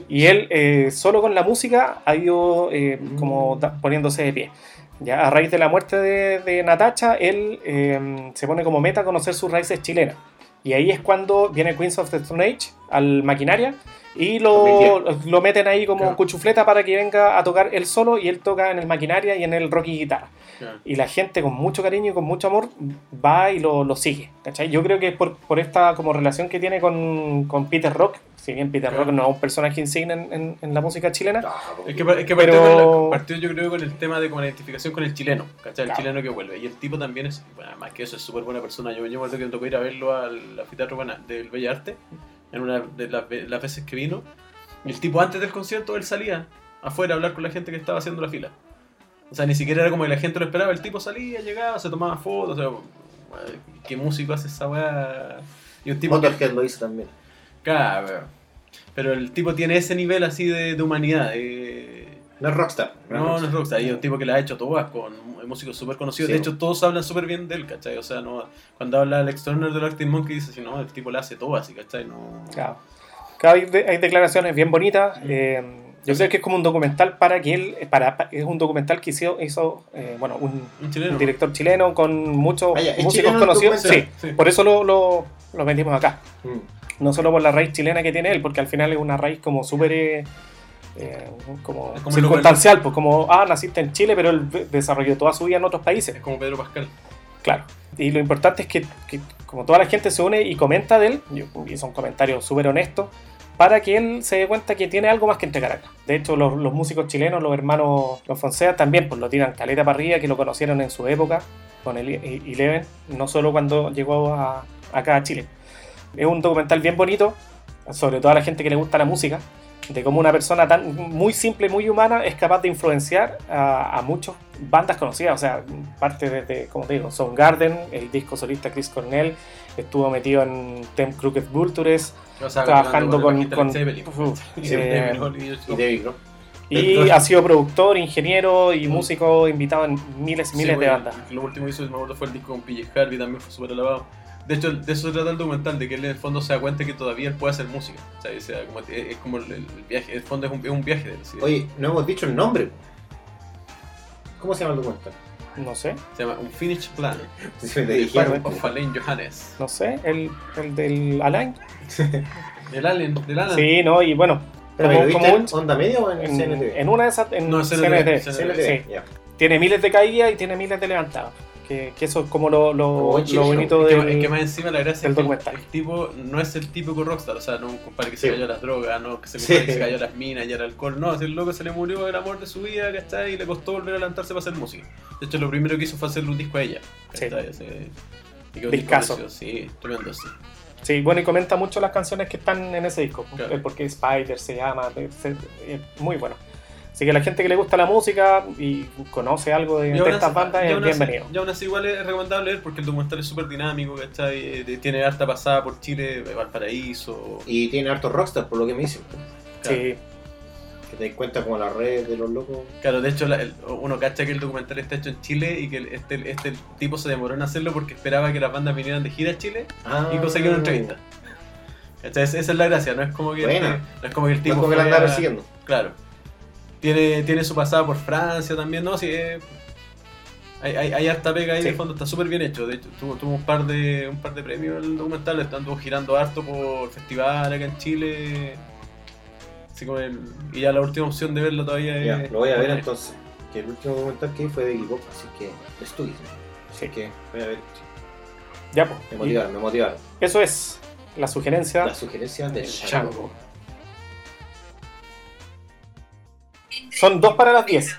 Y él, eh, solo con la música, ha ido eh, Mm. como da- poniéndose de pie. Ya a raíz de la muerte de, de Natacha, él eh, se pone como meta conocer sus raíces chilenas. Y ahí es cuando viene Queens of the Stone Age al maquinaria y lo, lo meten ahí como Claro. cuchufleta para que venga a tocar él solo y él toca en el maquinaria y en el rock y guitarra. Claro. Y la gente con mucho cariño y con mucho amor va y lo, lo sigue. ¿cachai? Yo creo que es por, por esta como relación que tiene con, con Peter Rock, si bien Peter Claro. Rock no es un personaje insigne en, en- en la música chilena, Es que, es que Pero- partió, con la- partió yo creo con el tema de como la identificación con el chileno, ¿cachai? El Claro. chileno que vuelve. Y el tipo también es, bueno, más que eso, es súper buena persona. Yo, yo me acuerdo que me tocó ir a verlo al anfiteatro Bana- del Bella Arte, en una de las, ve- las veces que vino. Y el tipo antes del concierto, él salía afuera a hablar con la gente que estaba haciendo la fila. O sea, ni siquiera era como que la gente lo esperaba, el tipo salía, llegaba, se tomaba fotos, o sea, ¿qué músico hace esa weá? Y un tipo que, Motorhead lo hizo también. Claro, pero- pero el tipo tiene ese nivel así de, de humanidad, de, No es rockstar. no, no es rockstar. Y es un tipo que la ha hecho todas con músicos súper conocidos. Sí. De hecho, todos hablan súper bien de él, ¿cachai? O sea, no, cuando habla Alex Turner del Arctic Monkey, dice así, no, el tipo la hace todas, ¿cachai? No... claro. Claro, hay, de- hay declaraciones bien bonitas. eh, yo creo que es como un documental para que él, para, pa- es un documental que hizo, hizo eh, bueno, un, Un chileno. un director chileno con muchos Ah, ya, ¿es músicos conocidos. Sí? Sí. por eso lo, lo, lo metimos acá. Mm. no solo por la raíz chilena que tiene él, porque al final es una raíz como súper eh, eh, como como circunstancial, pues como, ah, naciste en Chile, pero él desarrolló toda su vida en otros países, Es como Pedro Pascal. claro. Y lo importante es que, que como toda la gente se une y comenta de él, y son comentarios súper honestos, para que él se dé cuenta que tiene algo más que entregar acá. De hecho, los, músicos chilenos, los hermanos, los Fonseca también, pues lo tiran caleta para arriba, que lo conocieron en su época con el Eleven, no solo cuando llegó a- acá a Chile. Es un documental bien bonito, sobre todo a la gente que le gusta la música, de cómo una persona tan muy simple, muy humana, es capaz de influenciar a, a muchas bandas conocidas. O sea, parte desde, como te digo, Soundgarden, el disco solista Chris Cornell, estuvo metido en Tem Crooked Vultures, O sea, Trabajando con- con- uf, *laughs* Y eh, ha sido productor, ingeniero y músico invitado en miles y Sí, miles de bueno, bandas. Lo último que hizo, me acuerdo, fue el disco con PJ Harvey, también fue súper alabado. De hecho, de eso se trata el documental, de que él en el fondo se da cuenta que todavía él puede hacer música. O sea, o sea, como- es, es como el, el viaje, el fondo es un, es un viaje de él. ¿sí? Oye, no hemos dicho el nombre. ¿Cómo se llama el documental? No sé, Se llama Un Finish Plan. Si me The dijeron. Part of Alain Johannes. no sé, el, el del Alain. *laughs* Del Allen, del Alan. Sí, no, y bueno, ¿Pero como- como en un- onda media o en, en, CNTV? en una de esas, en No, CNT, CNT, CNT. sí. ya. tiene miles de caídas y tiene miles de levantadas. Que, que eso es como lo, lo, lo bonito Es que, es que más encima la gracia es que el, documental. el tipo no es el típico rockstar, o sea, no un compadre que se Sí. cayó a las drogas, no que se, Sí. que se cayó a las minas y al alcohol, no, es el loco se le murió el amor de su vida, ¿cachai? Y le costó volver a levantarse para hacer música. De hecho, lo primero que hizo fue hacerle un disco a ella, precioso, Sí, tremendo, sí. Sí, bueno, y comenta mucho las canciones que están en ese disco. Claro. El por qué Spider se llama. Es muy bueno. Así que la gente que le gusta la música y conoce algo de, estas bandas es así- bienvenido. Y aún así igual es recomendable ver porque el documental es súper dinámico, ¿cachai? Eh, Tiene harta pasada por Chile, Valparaíso. Y tiene hartos rockstars, por lo que me dicen. Claro. Sí, Que te das cuenta como las redes de los locos. Claro, de hecho la- el- uno cacha que el documental está hecho en Chile y que el- este, este tipo se demoró en hacerlo porque esperaba que las bandas vinieran de gira a Chile Ah, y conseguir una entrevista. ¿Cachai? Esa es la gracia, no es como que, Buena. no es como que el tipo Tipo que la fue anda a- persiguiendo. Claro. Tiene, tiene su pasada por Francia también, ¿no? Sí, eh, hay, hay, hay harta pega ahí Sí. de fondo, está súper bien hecho. De hecho, tuvo, tuvo un par de un par de premios el documental, anduvo girando harto por festival acá en Chile. Así como el- y ya la última opción de verlo todavía es. Ya, lo voy a ver entonces. Que el último documental que vi fue de Iggy Pop, así que estudio. Así Sí. que voy a ver. ya pues. Me motivaron, me motivaron. Eso es la sugerencia La sugerencia del del Chango. Son dos para las 10.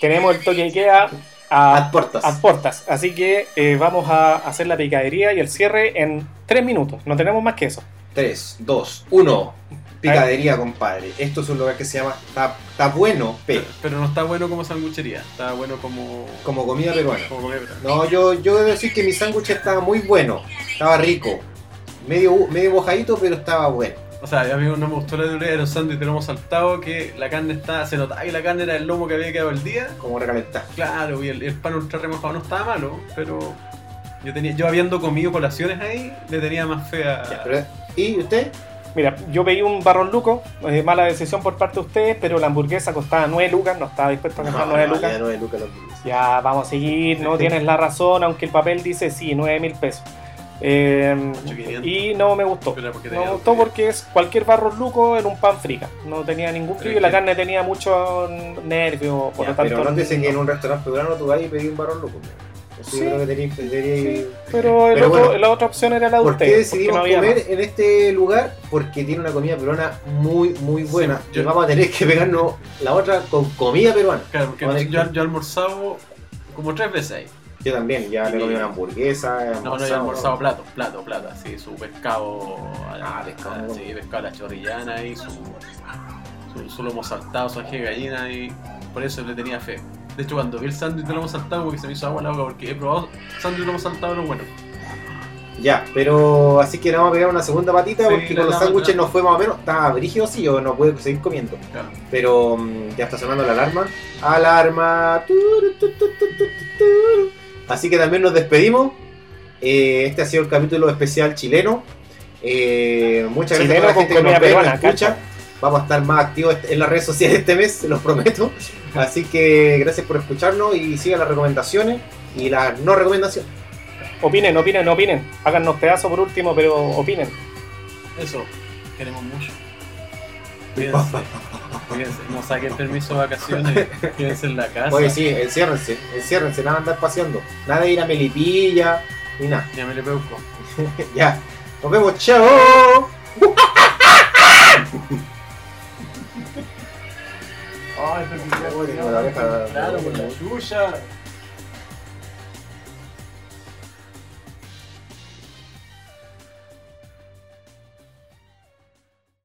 Tenemos el toque Ikea a, Ad portas. a portas. Así que eh, vamos a hacer la picadería y el cierre en 3 minutos. No tenemos más que eso. 3, 2, 1. Picadería, compadre. Esto es un lugar que se llama Está, Está Bueno P. Pero, pero no está bueno como sanguchería, está bueno como. Como comida peruana. como comer. No, yo, yo debo decir que mi sándwich estaba muy bueno. Estaba rico. Medio, medio bojadito, pero estaba bueno. O sea, a mí no me gustó la teoría, era un sándwich que hemos saltado, que la carne está, se notaba que la carne era el lomo que había quedado el día. Como recalentar. Claro, y el, el pan ultra remojado no estaba malo, pero yo tenía, yo habiendo comido colaciones ahí, le tenía más fe a... Ya, pero- ¿Y usted? Mira, yo pedí un barrón luco, eh, mala decisión por parte de ustedes, pero la hamburguesa costaba 9 lucas, no estaba dispuesto a gastar 9 no, lucas. ya no es Lucas la hamburguesa. Ya, vamos a seguir, no tienes la razón, aunque el papel dice sí, 9 mil pesos. Eh, 8.500. y no me gustó. No me gustó porque es cualquier barro luco en un pan frica. No tenía ningún frío y la que- carne tenía mucho nervio, por Ya, lo tanto. pero no dicen que en un restaurante peruano tú vas y pedís un barrón loco. Eso Sí. creo que pero, el Pero otro- bueno, la otra opción era la de ¿Por qué ustedes, decidimos no comer más. en este lugar? Porque tiene una comida peruana muy, muy buena. Sí, y yo- vamos a tener que pegarnos la otra con comida peruana. Claro, porque yo, que- yo he almorzado como tres veces ahí. Yo también, ya me comí una hamburguesa. No, no, he almorzado plato, plato, plato, así, su pescado, Ah, pescado. sí, pescado a la chorrillana y su, su, su lomo saltado, su ají de gallina y por eso le tenía fe. De hecho, cuando vi el sándwich de lomo saltado, porque se me hizo agua la boca, porque he probado sándwich de lomo saltado, no es bueno. Ya, pero así que vamos a pegar una segunda patita Sí, porque con los sándwiches nos fue más o menos. Estaba brígido, sí, yo no puedo seguir comiendo. Claro. Pero mm, ya está sonando la alarma. Alarma. Turu, tu, tu, tu, tu, tu, tu. Así que también nos despedimos. Eh, este ha sido el capítulo especial chileno. Eh, muchas gracias a la gente que nos ve, nos escucha. Vamos a estar más activos en las redes sociales este mes, se los prometo. Así que gracias por escucharnos y sigan las recomendaciones y las no recomendaciones. Opinen, opinen, opinen. Háganos pedazo por último, pero opinen. Eso, queremos mucho. *laughs* Cuídense, cuídense, no saquen permiso de vacaciones, *laughs* quédense en la casa. Oye, sí, enciérrense, enciérrense, nada de andar paseando. Nada de ir a Melipilla, ni nada. Ya me le peuco. *laughs* ya, nos vemos, chao. *laughs* Ay, la oreja- Claro, con la chucha.